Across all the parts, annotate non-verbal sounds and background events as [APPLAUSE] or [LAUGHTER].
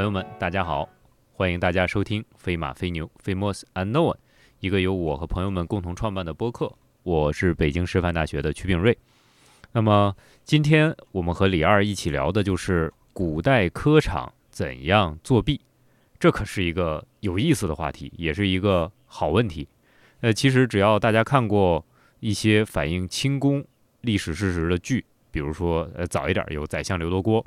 朋友们，大家好，欢迎大家收听《飞马飞牛 Famous Unknown》，一个由我和朋友们共同创办的播客。我是北京师范大学的曲炳瑞。那么今天我们和李二一起聊的就是古代科场怎样作弊，这可是一个有意思的话题，也是一个好问题。呃，其实只要大家看过一些反映清宫历史事实的剧，比如说呃早一点有《宰相刘罗锅》。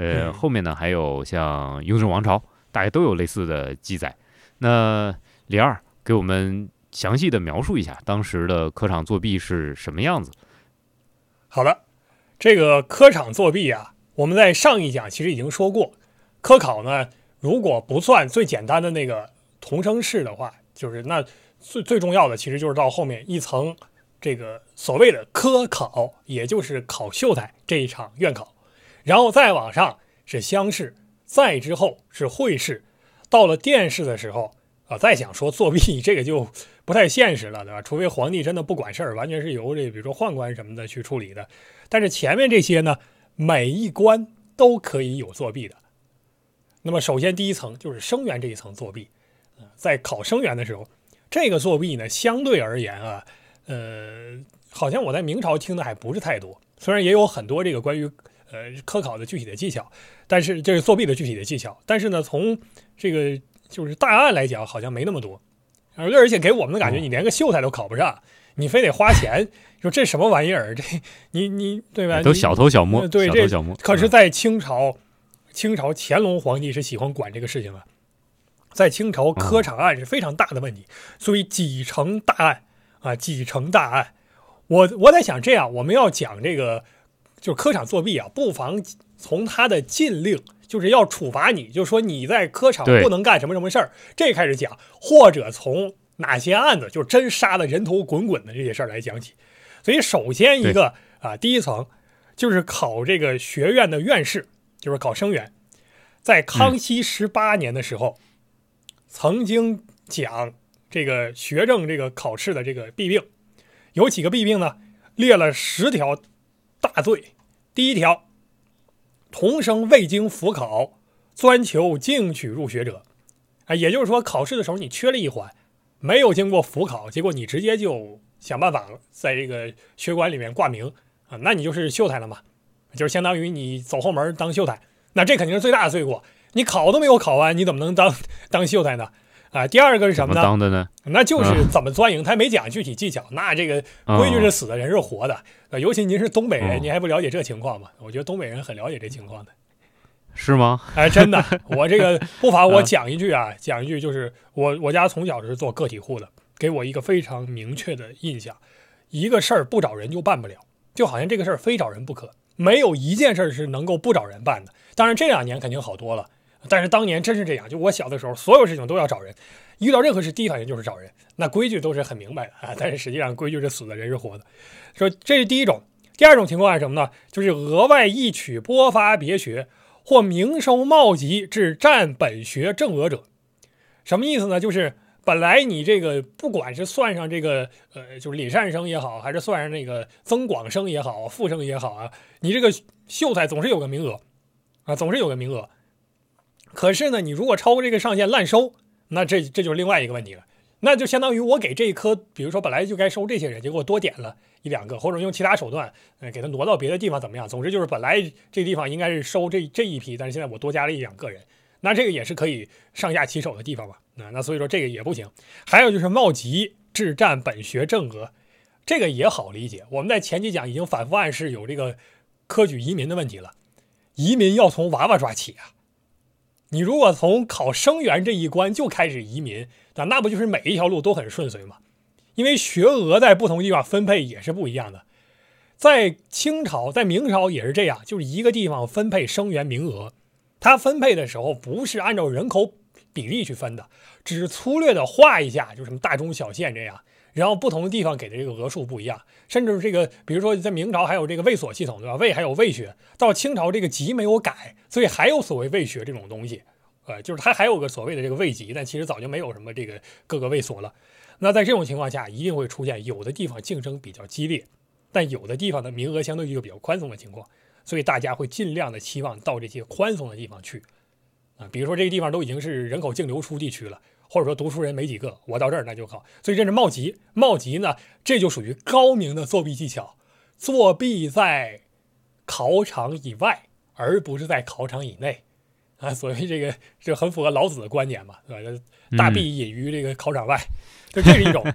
呃，后面呢还有像《雍正王朝》，大家都有类似的记载。那李二给我们详细的描述一下当时的科场作弊是什么样子。好的，这个科场作弊啊，我们在上一讲其实已经说过，科考呢，如果不算最简单的那个同声试的话，就是那最最重要的其实就是到后面一层这个所谓的科考，也就是考秀才这一场院考。然后再往上是乡试，再之后是会试，到了殿试的时候啊，再想说作弊，这个就不太现实了，对吧？除非皇帝真的不管事儿，完全是由这比如说宦官什么的去处理的。但是前面这些呢，每一关都可以有作弊的。那么首先第一层就是生源这一层作弊，在考生源的时候，这个作弊呢，相对而言啊，呃，好像我在明朝听的还不是太多，虽然也有很多这个关于。呃，科考的具体的技巧，但是这是作弊的具体的技巧，但是呢，从这个就是大案来讲，好像没那么多，而而且给我们的感觉，你连个秀才都考不上，你非得花钱，说这什么玩意儿？这你你对吧？都小偷小摸，对这小摸。可是，在清朝，清朝乾隆皇帝是喜欢管这个事情的，在清朝科场案是非常大的问题，所以几成大案啊，几成大案。我我在想，这样我们要讲这个。就是科场作弊啊，不妨从他的禁令，就是要处罚你，就说你在科场不能干什么什么事儿，这开始讲，或者从哪些案子，就真杀的人头滚滚的这些事儿来讲起。所以首先一个啊，第一层就是考这个学院的院士，就是考生员，在康熙十八年的时候，曾经讲这个学政这个考试的这个弊病，有几个弊病呢？列了十条。大罪，第一条，同生未经辅考，专求进取入学者，啊，也就是说，考试的时候你缺了一环，没有经过辅考，结果你直接就想办法在这个学馆里面挂名。啊，那你就是秀才了嘛，就是相当于你走后门当秀才，那这肯定是最大的罪过，你考都没有考完，你怎么能当当秀才呢？啊，第二个是什么呢？当的呢？那就是怎么钻营，他没讲具体技巧。那这个规矩是死的，人是活的。呃，尤其您是东北人，您还不了解这情况吗？我觉得东北人很了解这情况的，是吗？[LAUGHS] 哎，真的，我这个 [LAUGHS] 不妨我讲一句啊，讲一句，就是我我家从小是做个体户的，给我一个非常明确的印象：一个事儿不找人就办不了，就好像这个事儿非找人不可，没有一件事儿是能够不找人办的。当然这两年肯定好多了。但是当年真是这样，就我小的时候，所有事情都要找人，遇到任何事第一反应就是找人。那规矩都是很明白的啊，但是实际上规矩是死的，人是活的。说这是第一种，第二种情况是什么呢？就是额外一取拨发别学或明收冒籍至占本学正额者，什么意思呢？就是本来你这个不管是算上这个呃，就是李善生也好，还是算上那个增广生也好，复生也好啊，你这个秀才总是有个名额啊，总是有个名额。可是呢，你如果超过这个上限滥收，那这这就是另外一个问题了。那就相当于我给这一科，比如说本来就该收这些人，结果多点了一两个，或者用其他手段，呃，给他挪到别的地方怎么样？总之就是本来这地方应该是收这这一批，但是现在我多加了一两个人，那这个也是可以上下其手的地方吧。那那所以说这个也不行。还有就是冒籍至占本学正额，这个也好理解。我们在前几讲已经反复暗示有这个科举移民的问题了，移民要从娃娃抓起啊。你如果从考生源这一关就开始移民，那那不就是每一条路都很顺遂吗？因为学额在不同地方分配也是不一样的。在清朝、在明朝也是这样，就是一个地方分配生源名额，它分配的时候不是按照人口比例去分的，只是粗略的画一下，就什么大中小县这样。然后不同的地方给的这个额数不一样，甚至这个，比如说在明朝还有这个卫所系统，对吧？卫还有卫学，到清朝这个籍没有改，所以还有所谓卫学这种东西，呃，就是它还有个所谓的这个卫籍，但其实早就没有什么这个各个卫所了。那在这种情况下，一定会出现有的地方竞争比较激烈，但有的地方的名额相对一个比较宽松的情况，所以大家会尽量的期望到这些宽松的地方去。啊。比如说这个地方都已经是人口净流出地区了，或者说读书人没几个，我到这儿那就考。所以这是冒级，冒级呢，这就属于高明的作弊技巧。作弊在考场以外，而不是在考场以内啊。所以这个这很符合老子的观点嘛，对吧？大弊隐于这个考场外，就这是一种。[LAUGHS]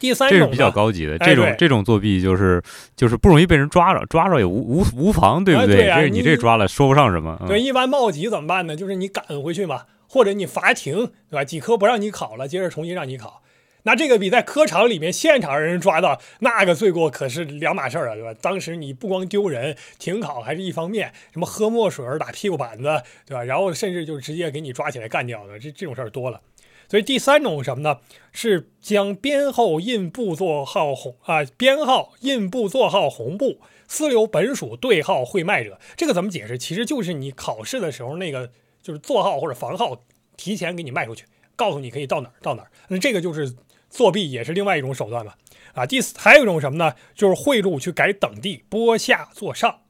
第三种这是比较高级的，这种这种作弊就是就是不容易被人抓着，抓着也无无无妨，对不对？这是你这抓了说不上什么。对，一般冒级怎么办呢？就是你赶回去嘛，或者你罚停，对吧？几科不让你考了，接着重新让你考。那这个比在科场里面现场让人抓到那个罪过可是两码事儿啊，对吧？当时你不光丢人，停考还是一方面，什么喝墨水、打屁股板子，对吧？然后甚至就直接给你抓起来干掉的，这这种事儿多了。所以第三种什么呢？是将编后印部座号红啊，编号印部座号红布私留本属对号会卖者，这个怎么解释？其实就是你考试的时候那个就是座号或者房号提前给你卖出去，告诉你可以到哪儿到哪儿。那这个就是作弊，也是另外一种手段吧。啊，第四还有一种什么呢？就是贿赂去改等地，拨下坐上。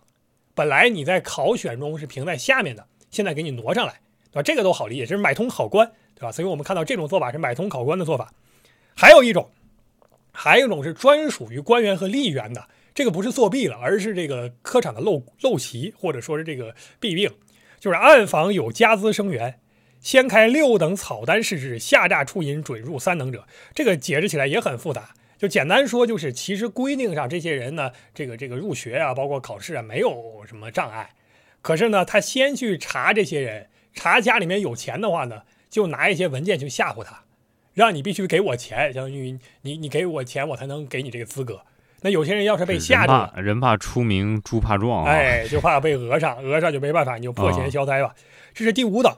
本来你在考选中是评在下面的，现在给你挪上来，对吧？这个都好理解，这是买通考官。对吧？所以我们看到这种做法是买通考官的做法。还有一种，还有一种是专属于官员和吏员的，这个不是作弊了，而是这个科场的陋陋习，或者说是这个弊病，就是暗访有家资生源，先开六等草单试制，下诈出银准入三等者。这个解释起来也很复杂，就简单说就是，其实规定上这些人呢，这个这个入学啊，包括考试啊，没有什么障碍。可是呢，他先去查这些人，查家里面有钱的话呢。就拿一些文件去吓唬他，让你必须给我钱，相当于你你给我钱，我才能给你这个资格。那有些人要是被吓着了，人怕出名猪怕壮，哎，就怕被讹上，讹上就没办法，你就破钱消灾吧。这是第五等。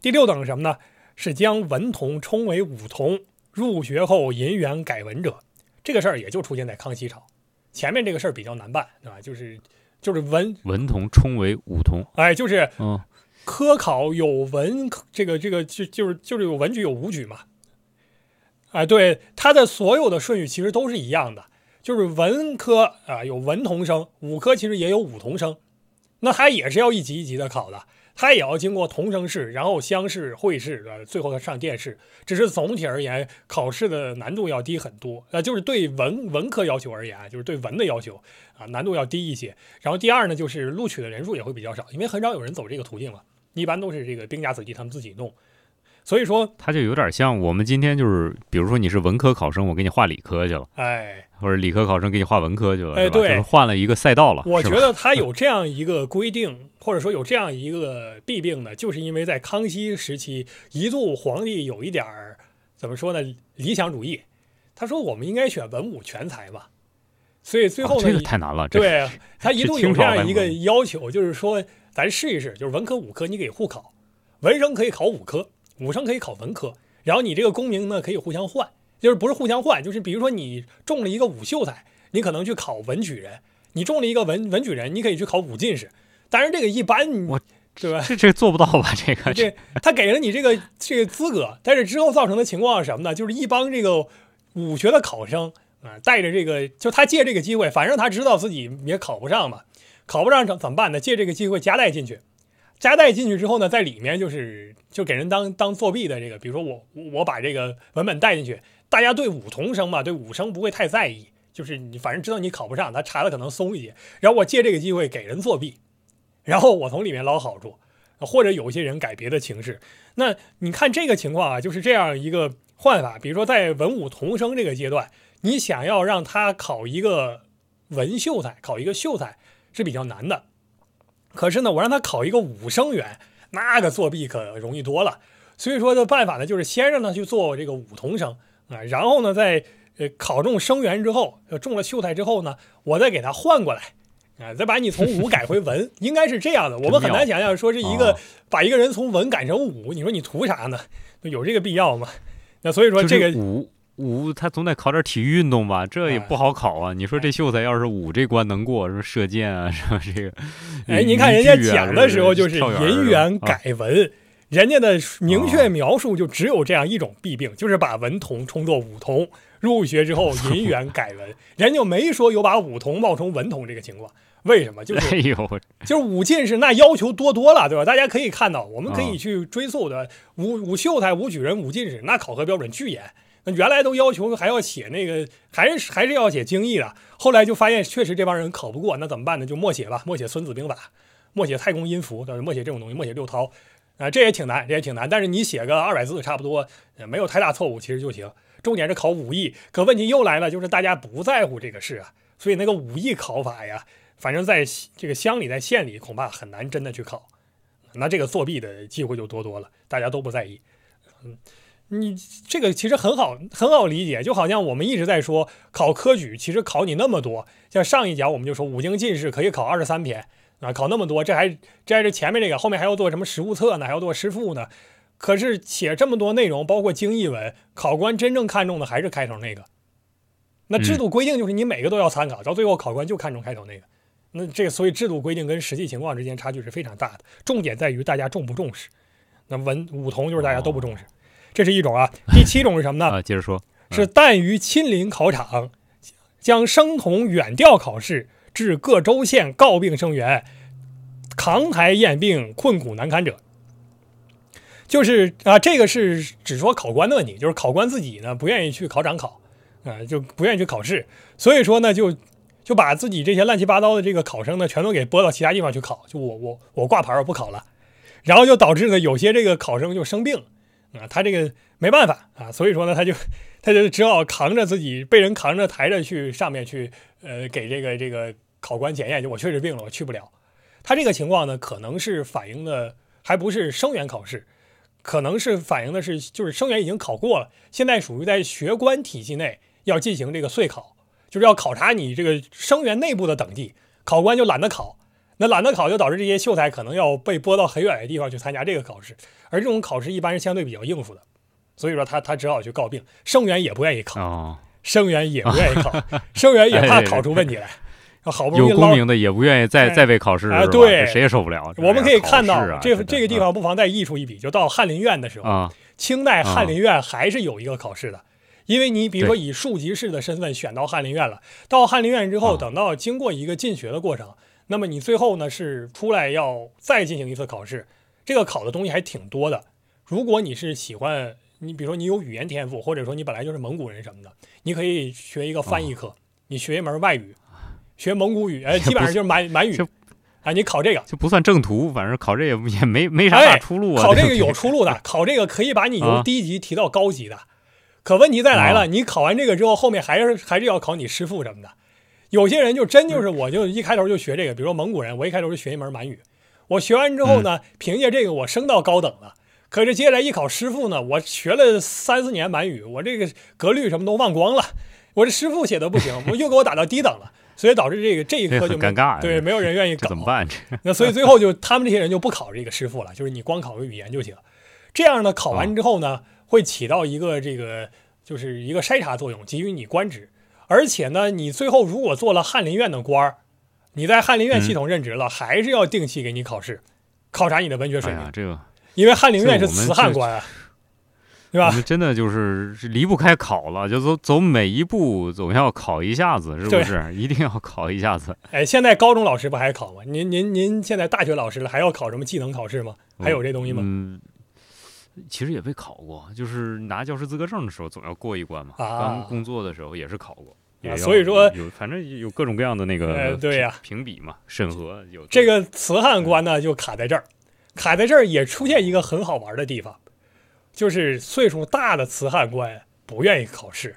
第六等是什么呢？是将文童充为武童，入学后银元改文者。这个事儿也就出现在康熙朝。前面这个事儿比较难办，对吧？就是就是文文童充为武童，哎，就是嗯。科考有文，这个这个就就是就是有文举有武举嘛，哎，对，它的所有的顺序其实都是一样的，就是文科啊有文童生，武科其实也有武童生，那他也是要一级一级的考的，他也要经过童生试，然后乡试、会试，呃，最后上殿试。只是总体而言，考试的难度要低很多，呃，就是对文文科要求而言，就是对文的要求啊，难度要低一些。然后第二呢，就是录取的人数也会比较少，因为很少有人走这个途径了。一般都是这个兵家子弟他们自己弄，所以说他就有点像我们今天就是，比如说你是文科考生，我给你画理科去了，哎，或者理科考生给你画文科去了，哎，对，换了一个赛道了。我觉得他有这样一个规定，或者说有这样一个弊病呢，就是因为在康熙时期，一度皇帝有一点儿怎么说呢，理想主义，他说我们应该选文武全才吧，所以最后呢，这个太难了，对他一度有这样一个要求，就是说。咱试一试，就是文科、武科，你给互考，文生可以考武科，武生可以考文科，然后你这个功名呢可以互相换，就是不是互相换，就是比如说你中了一个武秀才，你可能去考文举人；你中了一个文文举人，你可以去考武进士。但是这个一般，我对吧？这这做不到吧？[LAUGHS] 这个这他给了你这个这个资格，但是之后造成的情况是什么呢？就是一帮这个武学的考生啊，带着这个，就他借这个机会，反正他知道自己也考不上嘛。考不上怎怎么办呢？借这个机会夹带进去，夹带进去之后呢，在里面就是就给人当当作弊的这个，比如说我我把这个文本带进去，大家对武同生嘛，对武生不会太在意，就是你反正知道你考不上，他查的可能松一些，然后我借这个机会给人作弊，然后我从里面捞好处，或者有些人改别的情势。那你看这个情况啊，就是这样一个换法，比如说在文武同生这个阶段，你想要让他考一个文秀才，考一个秀才。是比较难的，可是呢，我让他考一个武生员，那个作弊可容易多了。所以说的办法呢，就是先让他去做这个武童生啊，然后呢，在呃考中生员之后，中了秀才之后呢，我再给他换过来啊，再把你从武改回文，[LAUGHS] 应该是这样的。我们很难想象说是一个把一个人从文改成武，你说你图啥呢？有这个必要吗？那所以说这个武。武他总得考点体育运动吧，这也不好考啊。你说这秀才要是武这关能过，什么射箭啊，什么这个，哎，您看人家讲的时候就是银元改文，人家的明确描述就只有这样一种弊病，就是把文童充作武童。入学之后银元改文，[LAUGHS] 人就没说有把武童冒充文童这个情况。为什么？就是哎呦，就是武进士那要求多多了，对吧？大家可以看到，我们可以去追溯的武武秀才、武举人、武进士，那考核标准巨严。那原来都要求还要写那个，还是还是要写经义的。后来就发现确实这帮人考不过，那怎么办呢？就默写吧，默写《孙子兵法》，默写《太公音符》，默写这种东西，默写六韬。啊，这也挺难，这也挺难。但是你写个二百字差不多，没有太大错误，其实就行。重点是考武艺，可问题又来了，就是大家不在乎这个事啊，所以那个武艺考法呀，反正在这个乡里、在县里，恐怕很难真的去考。那这个作弊的机会就多多了，大家都不在意。嗯，你这个其实很好，很好理解，就好像我们一直在说考科举，其实考你那么多，像上一讲我们就说五经进士可以考二十三篇。啊，考那么多，这还这还是前面这个，后面还要做什么实物测呢？还要做诗赋呢？可是写这么多内容，包括经译文，考官真正看重的还是开头那个。那制度规定就是你每个都要参考，到最后考官就看重开头那个。那这个所以制度规定跟实际情况之间差距是非常大的。重点在于大家重不重视。那文武同就是大家都不重视，这是一种啊。第七种是什么呢？[LAUGHS] 啊，接着说，是但于亲临考场，将生同远调考试。至各州县告病生源，扛台验病困苦难堪者，就是啊，这个是只说考官的问题，就是考官自己呢不愿意去考场考，啊，就不愿意去考试，所以说呢，就就把自己这些乱七八糟的这个考生呢，全都给拨到其他地方去考，就我我我挂牌我不考了，然后就导致呢有些这个考生就生病，啊，他这个没办法啊，所以说呢他就。他就只好扛着自己被人扛着抬着去上面去，呃，给这个这个考官检验，就我确实病了，我去不了。他这个情况呢，可能是反映的还不是生源考试，可能是反映的是就是生源已经考过了，现在属于在学官体系内要进行这个岁考，就是要考察你这个生源内部的等级，考官就懒得考，那懒得考就导致这些秀才可能要被拨到很远的地方去参加这个考试，而这种考试一般是相对比较应付的。所以说他他只好去告病，生源也不愿意考，生源也不愿意考，[LAUGHS] 生源也怕考出问题来，好不容易有功名的也不愿意再再被考试啊，对，谁也受不了。我们可以看到这这个地方不妨再溢出一笔，就到翰林院的时候，清代翰林院还是有一个考试的，因为你比如说以庶吉士的身份选到翰林院了，到翰林院之后，等到经过一个进学的过程，那么你最后呢是出来要再进行一次考试，这个考的东西还挺多的。如果你是喜欢。你比如说，你有语言天赋，或者说你本来就是蒙古人什么的，你可以学一个翻译课，你学一门外语，学蒙古语，哎，基本上就是满满语，啊，你考这个就不算正途，反正考这也也没没啥大出路啊。考这个有出路的，[LAUGHS] 考这个可以把你由低级提到高级的。可问题再来了，你考完这个之后，后面还是还是要考你师傅什么的。有些人就真就是，我就一开头就学这个，比如说蒙古人，我一开头就学一门满语，我学完之后呢，凭借这个我升到高等了。可是接下来一考师傅呢，我学了三四年满语，我这个格律什么都忘光了，我这师傅写的不行，[LAUGHS] 我又给我打到低等了，所以导致这个这一科就尴尬，对，没有人愿意搞，怎么办？[LAUGHS] 那所以最后就他们这些人就不考这个师傅了，就是你光考个语言就行。这样呢，考完之后呢，会起到一个这个就是一个筛查作用，给予你官职。而且呢，你最后如果做了翰林院的官儿，你在翰林院系统任职了，还是要定期给你考试，考察你的文学水平。这个。因为翰林院是慈汉官啊，对吧？我们真的就是离不开考了，就走走每一步总要考一下子，是不是？一定要考一下子。哎，现在高中老师不还考吗？您您您现在大学老师了，还要考什么技能考试吗？还有这东西吗？嗯，其实也被考过，就是拿教师资格证的时候总要过一关嘛。刚工作的时候也是考过，所以说有反正有各种各样的那个对呀评比嘛，审核有这个慈汉官呢，就卡在这儿。卡在这儿也出现一个很好玩的地方，就是岁数大的辞汉官不愿意考试，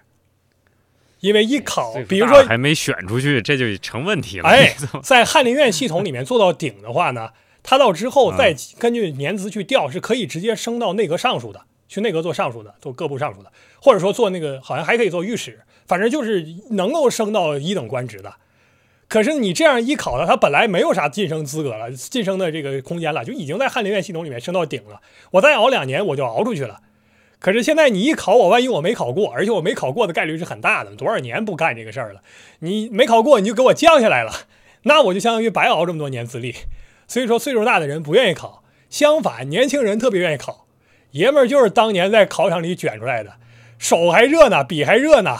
因为一考，比如说还没选出去，这就成问题了。哎，[LAUGHS] 在翰林院系统里面做到顶的话呢，他到之后再根据年资去调，是可以直接升到内阁尚书的，去内阁做尚书的，做各部尚书的，或者说做那个好像还可以做御史，反正就是能够升到一等官职的。可是你这样一考呢，他本来没有啥晋升资格了，晋升的这个空间了，就已经在翰林院系统里面升到顶了。我再熬两年，我就熬出去了。可是现在你一考，我万一我没考过，而且我没考过的概率是很大的。多少年不干这个事儿了，你没考过，你就给我降下来了，那我就相当于白熬这么多年资历。所以说，岁数大的人不愿意考。相反，年轻人特别愿意考，爷们儿就是当年在考场里卷出来的，手还热呢，笔还热呢。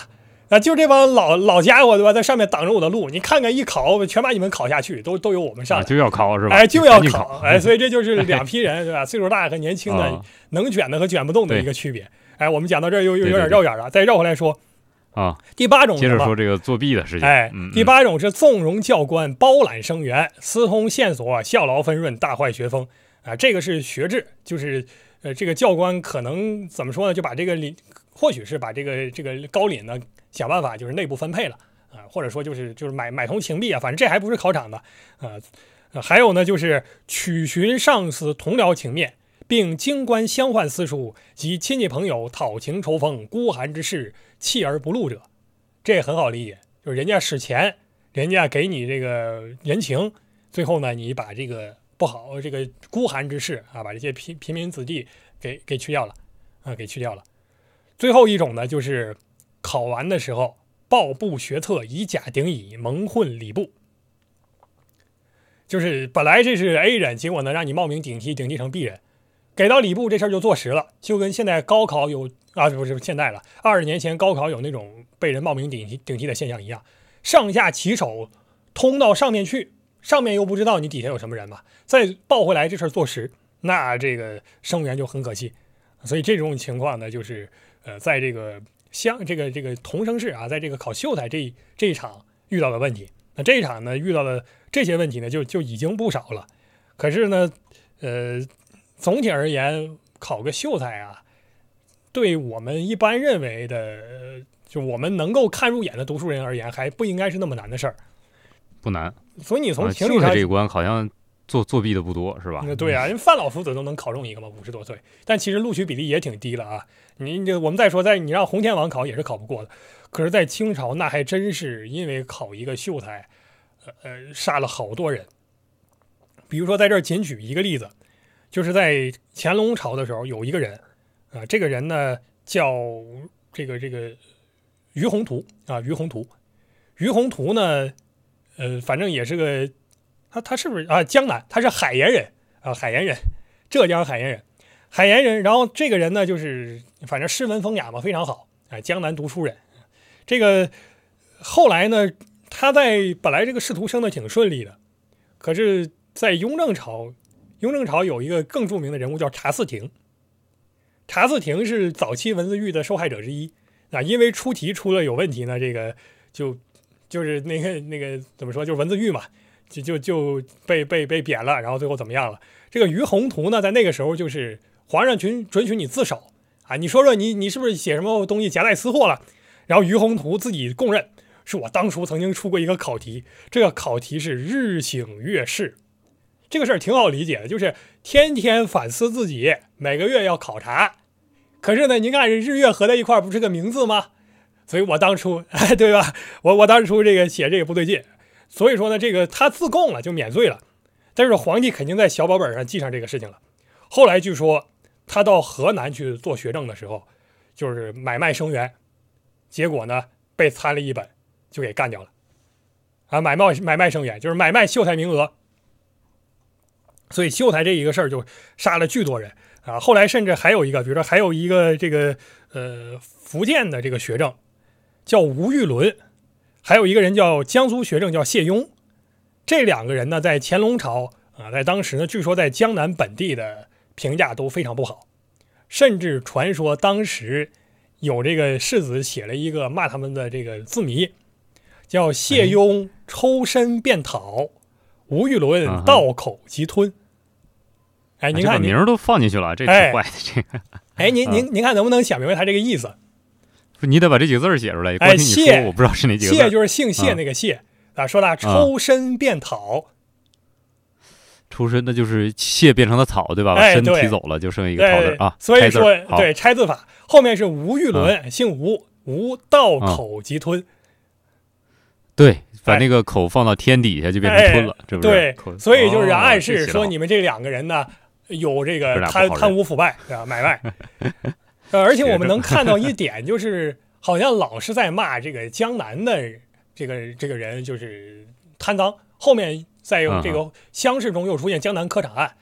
啊，就这帮老老家伙对吧，在上面挡着我的路。你看看，一考全把你们考下去，都都由我们上，就要考是吧？哎，就要考，哎，所以这就是两批人，对吧？岁数大和年轻的，能卷的和卷不动的一个区别。哎，我们讲到这儿又又有点绕远了，再绕回来说啊。第八种，接着说这个作弊的事情。哎，第八种是纵容教官包揽生源，私通线索，效劳分润，大坏学风啊。这个是学制，就是呃，这个教官可能怎么说呢？就把这个领，或许是把这个这个高领呢。想办法就是内部分配了啊，或者说就是就是买买通情币啊，反正这还不是考场的啊。还有呢，就是取寻上司同僚情面，并经官相换私书及亲戚朋友讨情仇风、孤寒之事，弃而不录者，这很好理解，就是人家使钱，人家给你这个人情，最后呢，你把这个不好这个孤寒之事啊，把这些平平民子弟给给去掉了啊，给去掉了。最后一种呢，就是。考完的时候，报部学策，以假顶乙，蒙混礼部。就是本来这是 A 人，结果呢让你冒名顶替，顶替成 B 人，给到礼部这事儿就坐实了，就跟现在高考有啊不是现在了，二十年前高考有那种被人冒名顶替顶替的现象一样，上下其手通到上面去，上面又不知道你底下有什么人嘛，再报回来这事儿坐实，那这个生源就很可惜。所以这种情况呢，就是呃在这个。像这个这个同生试啊，在这个考秀才这这一场遇到的问题，那这一场呢遇到的这些问题呢就就已经不少了。可是呢，呃，总体而言，考个秀才啊，对我们一般认为的，就我们能够看入眼的读书人而言，还不应该是那么难的事儿。不难。所以你从情理上这一关好像。作作弊的不多是吧？对啊，因为范老夫子都能考中一个嘛，五十多岁，但其实录取比例也挺低了啊。你这我们再说，在你让洪天王考也是考不过的。可是，在清朝那还真是因为考一个秀才，呃呃，杀了好多人。比如说，在这儿仅举一个例子，就是在乾隆朝的时候，有一个人啊，这个人呢叫这个这个于洪图啊，于洪图，于洪图呢，呃，反正也是个。他他是不是啊？江南，他是海盐人啊，海盐人，浙江海盐人，海盐人。然后这个人呢，就是反正诗文风雅嘛，非常好啊。江南读书人，这个后来呢，他在本来这个仕途升的挺顺利的，可是，在雍正朝，雍正朝有一个更著名的人物叫查嗣庭，查嗣庭是早期文字狱的受害者之一啊，因为出题出了有问题呢，这个就就是那个那个怎么说，就是文字狱嘛。就就就被被被贬了，然后最后怎么样了？这个于宏图呢，在那个时候就是皇上准准许你自首啊，你说说你你是不是写什么东西夹带私货了？然后于宏图自己供认，是我当初曾经出过一个考题，这个考题是日省月事，这个事儿挺好理解的，就是天天反思自己，每个月要考察。可是呢，您看日月合在一块儿，不是个名字吗？所以我当初，哎，[LAUGHS] 对吧？我我当初这个写这个不对劲。所以说呢，这个他自供了就免罪了，但是皇帝肯定在小本本上记上这个事情了。后来据说他到河南去做学政的时候，就是买卖生源，结果呢被参了一本，就给干掉了。啊，买卖买卖生源就是买卖秀才名额，所以秀才这一个事儿就杀了巨多人啊。后来甚至还有一个，比如说还有一个这个呃福建的这个学政叫吴玉伦。还有一个人叫江苏学政，叫谢庸。这两个人呢，在乾隆朝啊，在当时呢，据说在江南本地的评价都非常不好，甚至传说当时有这个世子写了一个骂他们的这个字谜，叫谢庸抽身便讨，吴玉伦倒口即吞。哎，您看名儿都放进去了，这挺坏的这个。哎，您您您看能不能想明白他这个意思？你得把这几个字写出来。哎，谢，我不知道是哪几个。谢就是姓谢那个谢啊。说的抽身变草，抽身那就是谢变成了草，对吧？把身提走了，就剩一个草字啊。所以说，对拆字法后面是吴玉伦，姓吴，吴道口即吞。对，把那个口放到天底下就变成吞了，这不是？对，所以就是暗示说你们这两个人呢有这个贪贪污腐败啊，买卖。[LAUGHS] 呃，而且我们能看到一点，就是好像老是在骂这个江南的这个这个人，就是贪赃。后面再有这个乡试中又出现江南科场案，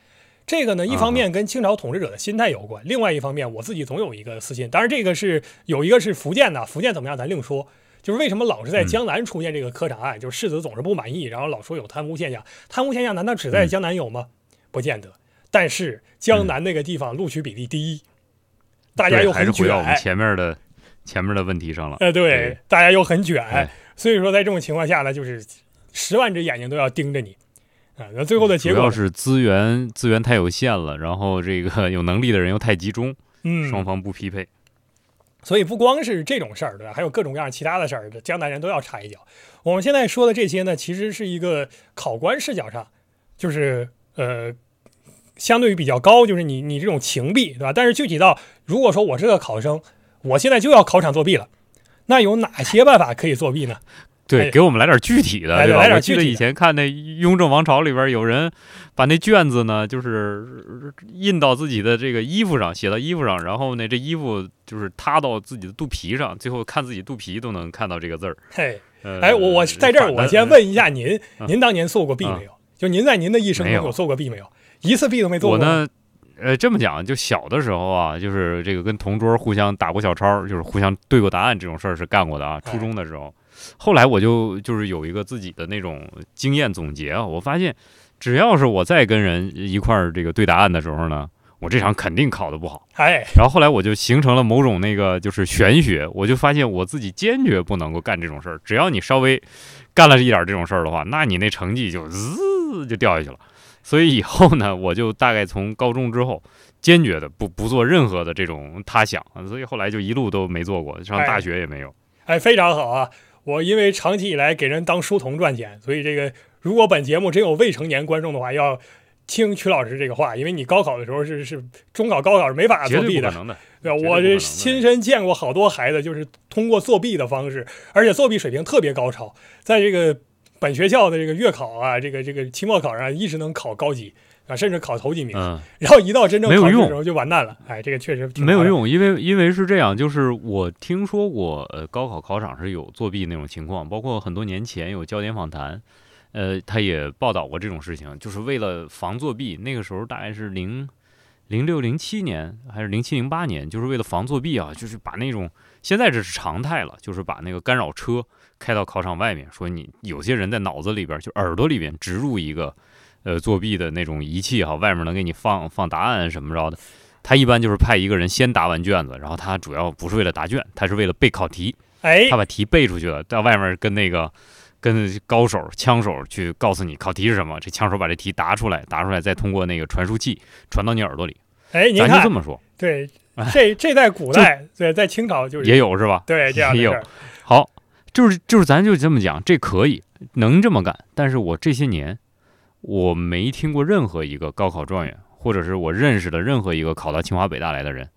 这个呢，一方面跟清朝统治者的心态有关，另外一方面我自己总有一个私心。当然，这个是有一个是福建的，福建怎么样咱另说。就是为什么老是在江南出现这个科场案，就是世子总是不满意，然后老说有贪污现象。贪污现象难道只在江南有吗？不见得。但是江南那个地方录取比例低，大家又很卷。回到我们前面的前面的问题上了。呃，对，大家又很卷，所以说在这种情况下呢，就是十万只眼睛都要盯着你。啊，那最后的结果主要是资源资源太有限了，然后这个 [LAUGHS] 有能力的人又太集中，嗯，双方不匹配，所以不光是这种事儿，对吧？还有各种各样其他的事儿，江南人都要插一脚。我们现在说的这些呢，其实是一个考官视角上，就是呃，相对于比较高，就是你你这种情弊，对吧？但是具体到如果说我是个考生，我现在就要考场作弊了，那有哪些办法可以作弊呢？对，给我们来点具体的，对吧？我记得以前看那《雍正王朝》里边有人把那卷子呢，就是印到自己的这个衣服上，写到衣服上，然后呢，这衣服就是塌到自己的肚皮上，最后看自己肚皮都能看到这个字儿。嘿，哎，我我在这儿，我先问一下您，您当年做过弊没有？就您在您的一生中有做过弊没有？一次弊都没做过。我呢，呃，这么讲，就小的时候啊，就是这个跟同桌互相打过小抄，就是互相对过答案这种事儿是干过的啊。初中的时候。后来我就就是有一个自己的那种经验总结啊，我发现只要是我再跟人一块儿这个对答案的时候呢，我这场肯定考得不好。哎，然后后来我就形成了某种那个就是玄学，我就发现我自己坚决不能够干这种事儿。只要你稍微干了一点这种事儿的话，那你那成绩就滋就掉下去了。所以以后呢，我就大概从高中之后坚决的不不做任何的这种他想，所以后来就一路都没做过，上大学也没有。哎，非常好啊。我因为长期以来给人当书童赚钱，所以这个如果本节目真有未成年观众的话，要听曲老师这个话，因为你高考的时候是是中考高考是没法作弊的，对吧？我这亲身见过好多孩子，就是通过作弊的方式，而且作弊水平特别高超，在这个本学校的这个月考啊，这个这个期末考上一直能考高级。啊，甚至考头几名，然后一到真正考试的时候就完蛋了。哎，这个确实没有用，因为因为是这样，就是我听说过，呃，高考考场是有作弊那种情况，包括很多年前有焦点访谈，呃，他也报道过这种事情，就是为了防作弊。那个时候大概是零零六零七年还是零七零八年，就是为了防作弊啊，就是把那种现在这是常态了，就是把那个干扰车开到考场外面，说你有些人在脑子里边就耳朵里边植入一个。呃，作弊的那种仪器哈，外面能给你放放答案什么着的。他一般就是派一个人先答完卷子，然后他主要不是为了答卷，他是为了背考题。哎，他把题背出去了，到外面跟那个跟高手枪手去告诉你考题是什么。这枪手把这题答出来，答出来再通过那个传输器传到你耳朵里。哎，咱就这么说。对，[LAUGHS] 这这在古代，对，在清朝就是也有是吧？对，这样也有。好，就是就是咱就这么讲，这可以能这么干。但是我这些年。我没听过任何一个高考状元，或者是我认识的任何一个考到清华北大来的人，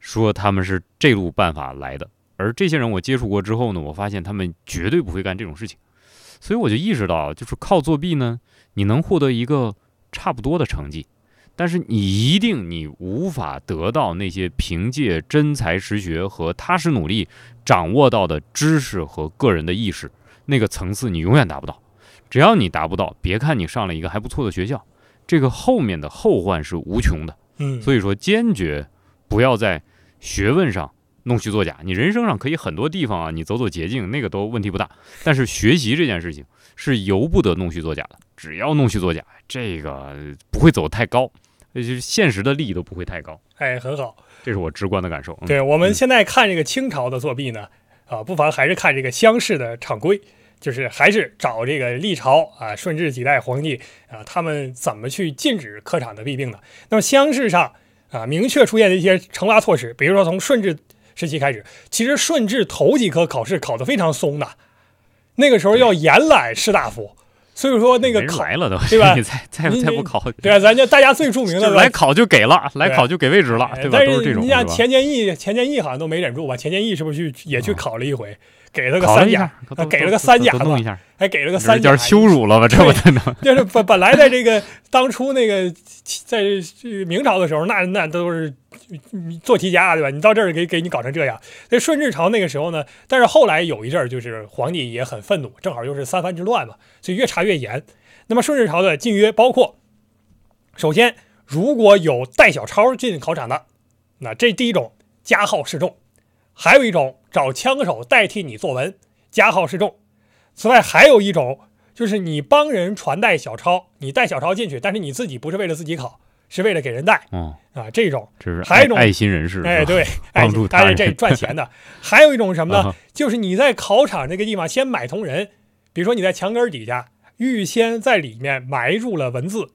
说他们是这路办法来的。而这些人我接触过之后呢，我发现他们绝对不会干这种事情。所以我就意识到，就是靠作弊呢，你能获得一个差不多的成绩，但是你一定你无法得到那些凭借真才实学和踏实努力掌握到的知识和个人的意识那个层次，你永远达不到。只要你达不到，别看你上了一个还不错的学校，这个后面的后患是无穷的。嗯，所以说坚决不要在学问上弄虚作假。你人生上可以很多地方啊，你走走捷径，那个都问题不大。但是学习这件事情是由不得弄虚作假的。只要弄虚作假，这个不会走太高，就是现实的利益都不会太高。哎，很好，这是我直观的感受。对我们现在看这个清朝的作弊呢，啊，不妨还是看这个乡试的常规。就是还是找这个历朝啊，顺治几代皇帝啊，他们怎么去禁止科场的弊病的？那么乡试上啊，明确出现的一些惩罚措施，比如说从顺治时期开始，其实顺治头几科考试考得非常松的，那个时候要严揽士大夫。所以说那个考来了都对吧？[LAUGHS] 你再再再不考，对啊，咱家大家最著名的来考就给了，来考就给位置了，对吧？都是这种。你像钱建义，钱建义好像都没忍住吧？钱建义是不是去也去考了一回？给了个三甲，给了个三甲子，还给了个三甲，羞辱了吧？这不能。就是本本来在这个 [LAUGHS] 当初那个 [LAUGHS] 在明朝的时候，那那都是你做题家，对吧？你到这儿给给你搞成这样。那顺治朝那个时候呢，但是后来有一阵儿，就是皇帝也很愤怒，正好又是三藩之乱嘛，所以越查越严。那么顺治朝的禁约包括，首先，如果有带小抄进考场的，那这第一种加号示众；还有一种找枪手代替你作文，加号示众。此外，还有一种就是你帮人传带小抄，你带小抄进去，但是你自己不是为了自己考，是为了给人带嗯，啊。这种这是还有一种爱爱心人士，哎，对，[LAUGHS] 爱帮助他人这赚钱的。还有一种什么呢？啊 [LAUGHS] 就是你在考场这个地方先买通人，比如说你在墙根底下预先在里面埋入了文字，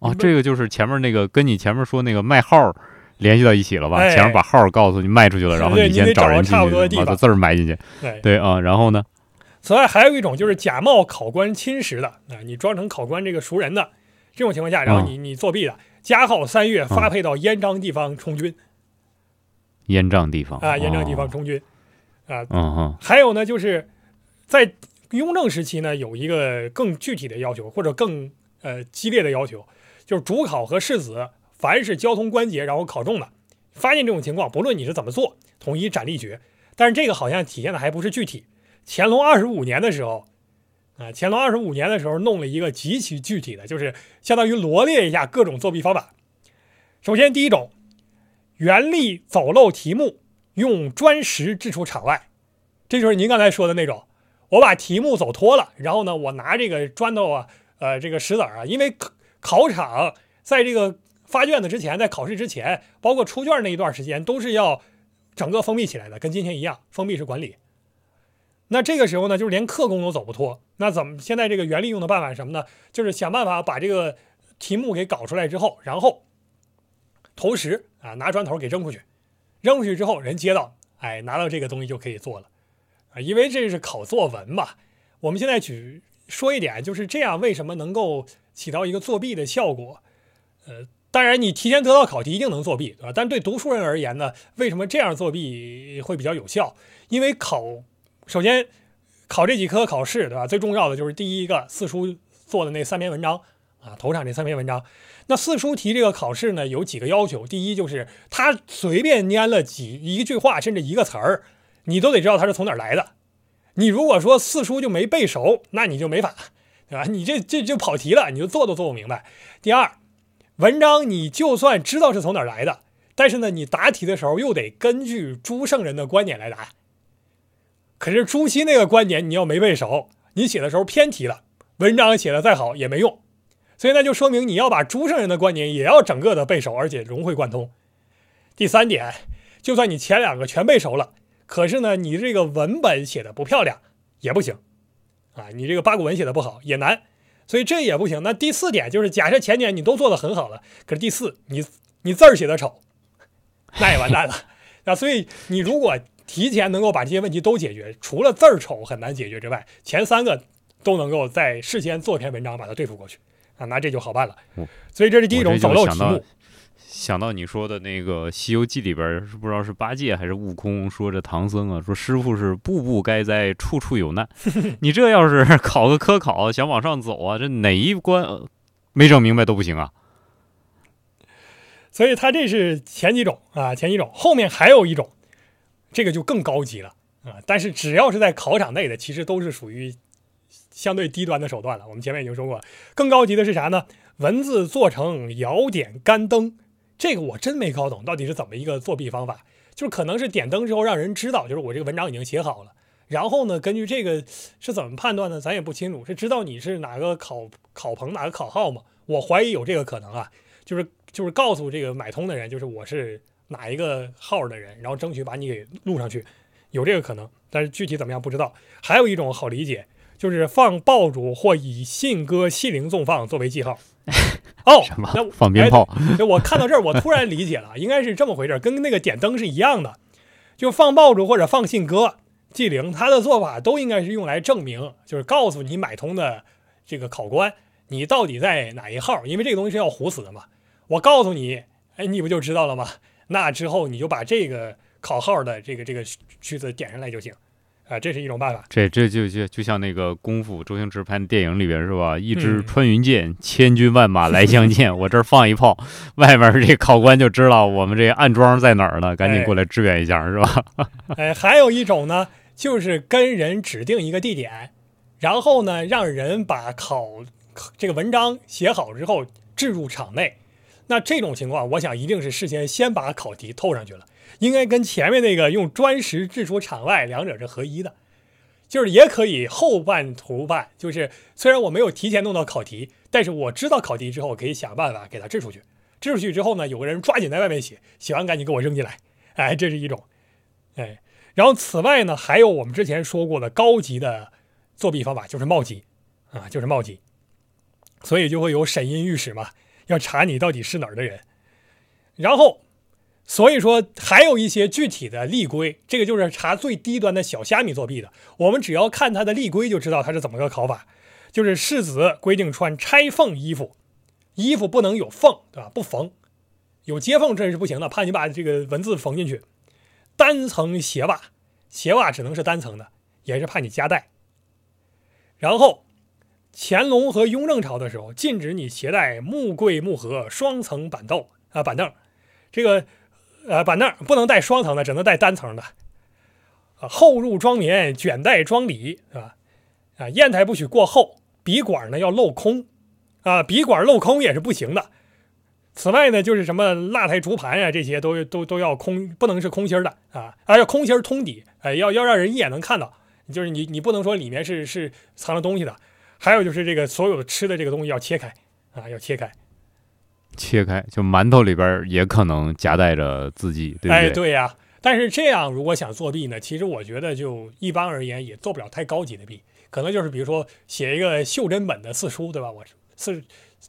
哦，这个就是前面那个跟你前面说那个卖号联系到一起了吧？哎前面把号告诉你卖出去了，然后你先找人进去把字儿埋进去。对。对啊，然后呢？此外，还有一种就是假冒考官亲识的啊，你装成考官这个熟人的这种情况下，然后你你作弊了，加号三月发配到燕章地方充军燕章地方啊，燕章地方哦充军啊。嗯哼，还有呢，就是在雍正时期呢，有一个更具体的要求，或者更呃激烈的要求，就是主考和士子凡是交通关节然后考中的，发现这种情况，不论你是怎么做，统一斩立决。但是这个好像体现的还不是具体。乾隆二十五年的时候，啊，乾隆二十五年的时候弄了一个极其具体的，就是相当于罗列一下各种作弊方法。首先，第一种，原力走漏题目，用砖石掷出场外，这就是您刚才说的那种，我把题目走脱了，然后呢，我拿这个砖头啊，呃，这个石子啊，因为考场在这个发卷子之前，在考试之前，包括出卷那一段时间，都是要整个封闭起来的，跟今天一样，封闭式管理。那这个时候呢，就是连克工都走不脱。那怎么现在这个原力用的办法是什么呢？就是想办法把这个题目给搞出来之后，然后同时啊，拿砖头给扔出去，扔出去之后人接到，哎，拿到这个东西就可以做了啊，因为这是考作文嘛。我们现在举说一点，就是这样，为什么能够起到一个作弊的效果？呃，当然你提前得到考题一定能作弊，对吧？但对读书人而言呢，为什么这样作弊会比较有效？因为考，首先考这几科考试，对吧？最重要的就是第一个四书做的那三篇文章啊，头场这三篇文章。那四书题这个考试呢，有几个要求。第一就是他随便拈了几一句话，甚至一个词儿，你都得知道他是从哪儿来的。你如果说四书就没背熟，那你就没法，对吧？你这 [LAUGHS] 这就跑题了，你就做都做不明白。第二，文章你就算知道是从哪儿来的，但是呢，你答题的时候又得根据朱圣人的观点来答。可是朱熹那个观点你要没背熟，你写的时候偏题了，文章写的再好也没用。所以那就说明你要把朱圣人的观点也要整个的背熟，而且融会贯通。第三点，就算你前两个全背熟了，可是呢，你这个文本写的不漂亮也不行啊，你这个八股文写的不好也难，所以这也不行。那第四点就是，假设前点你都做的很好了，可是第四你你字儿写的丑，那也完蛋了啊。[LAUGHS] 所以你如果提前能够把这些问题都解决，除了字儿丑很难解决之外，前三个都能够在事先做篇文章把它对付过去啊，那这就好办了。所以这是第一种走漏题就想到目。想到你说的那个《西游记》里边儿，是不知道是八戒还是悟空说这唐僧啊，说师傅是步步该灾，处处有难。[LAUGHS] 你这要是考个科考，想往上走啊，这哪一关、呃没整明白都不行啊。所以他这是前几种啊，前几种，后面还有一种，这个就更高级了啊。但是只要是在考场内的，其实都是属于相对低端的手段了。我们前面已经说过，更高级的是啥呢？文字做成摇点干灯，这个我真没搞懂到底是怎么一个作弊方法。就是可能是点灯之后让人知道，就是我这个文章已经写好了。然后呢，根据这个是怎么判断呢？咱也不清楚，是知道你是哪个考考棚哪个考号吗？我怀疑有这个可能啊，就是就是告诉这个买通的人，就是我是哪一个号的人，然后争取把你给录上去，有这个可能，但是具体怎么样不知道。还有一种好理解，就是放爆竹或以信鸽、信铃纵放作为记号。[LAUGHS] 哦什么，那 [LAUGHS] 我放鞭炮？哎我看到这儿，我突然理解了，应该是这么回事儿，跟那个点灯是一样的，就放爆竹或者放信鸽、记铃，它的做法都应该是用来证明，就是告诉你买通的这个考官，你到底在哪一号，因为这个东西是要糊死的嘛。我告诉你，哎，你不就知道了吗？那之后你就把这个考号的这个这个句子点上来就行，啊，这是一种办法。这这就就就像那个功夫，周星驰拍的电影里边是吧？一支嗯穿云箭，千军万马来相见。我这儿放一炮，外面这考官就知道我们这暗桩在哪儿了，赶紧过来支援一下，是吧？[LAUGHS] 哎，还有一种呢，就是跟人指定一个地点，然后呢，让人把考考这个文章写好之后，置入场内。那这种情况，我想一定是事先先把考题透上去了，应该跟前面那个用砖石掷出场外两者是合一的，就是也可以后半途办，就是虽然我没有提前弄到考题，但是我知道考题之后，可以想办法给它掷出去。掷出去之后呢，有个人抓紧在外面写，写完赶紧给我扔进来，哎，这是一种，哎，然后此外呢，还有我们之前说过的高级的作弊方法，就是冒级，啊，就是冒级，所以就会有审音御史嘛。要查你到底是哪儿的人，然后，所以说还有一些具体的例规，这个就是查最低端的小虾米作弊的。我们只要看他的例规就知道他是怎么个考法。就是世子规定穿拆缝衣服，衣服不能有缝，对吧？不缝，有接缝这是不行的，怕你把这个文字缝进去。单层鞋袜，鞋袜只能是单层的，也是怕你夹带。然后。乾隆和雍正朝的时候，禁止你携带木柜、木盒、双层板凳啊板凳，这个呃板凳不能带双层的，只能带单层的。啊，后入装棉，卷带装里，是吧？啊，砚台不许过厚，笔管呢要镂空，啊，笔管镂空也是不行的。此外呢，就是什么蜡台、竹盘呀，这些都都都要空，不能是空心的啊，啊要空心通底，哎，要要让人一眼能看到，就是你你不能说里面是是藏了东西的。还有就是这个所有的吃的这个东西要切开啊，要切开，切开就馒头里边也可能夹带着字迹，对不对？哎，对呀。但是这样如果想作弊呢，其实我觉得就一般而言也做不了太高级的弊，可能就是比如说写一个袖珍本的四书，对吧？我四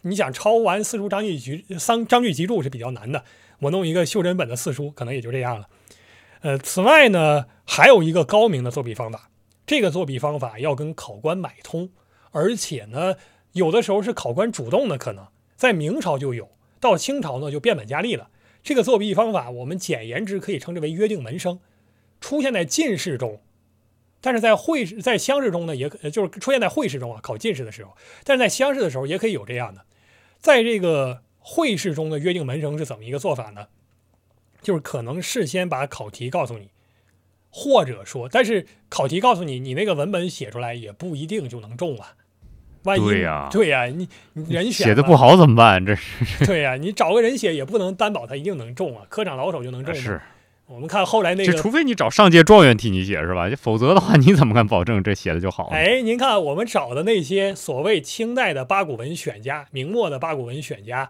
你想抄完四书章句集三章句集注是比较难的，我弄一个袖珍本的四书，可能也就这样了。呃，此外呢，还有一个高明的作弊方法，这个作弊方法要跟考官买通。而且呢，有的时候是考官主动的，可能在明朝就有，到清朝呢就变本加厉了。这个作弊方法，我们简言之可以称之为约定门生，出现在进士中，但是在会试、在乡试中呢，也可就是出现在会试中啊，考进士的时候，但是在乡试的时候也可以有这样的。在这个会试中的约定门生是怎么一个做法呢？就是可能事先把考题告诉你，或者说，但是考题告诉你，你那个文本写出来也不一定就能中啊。对呀，对呀，你人写的不好怎么办？这是对呀，你找个人写也不能担保他一定能中啊。科长老手就能中是，我们看后来那个，除非你找上届状元替你写是吧？否则的话，你怎么敢保证这写的就好？哎，您看我们找的那些所谓清代的八股文选家、明末的八股文选家，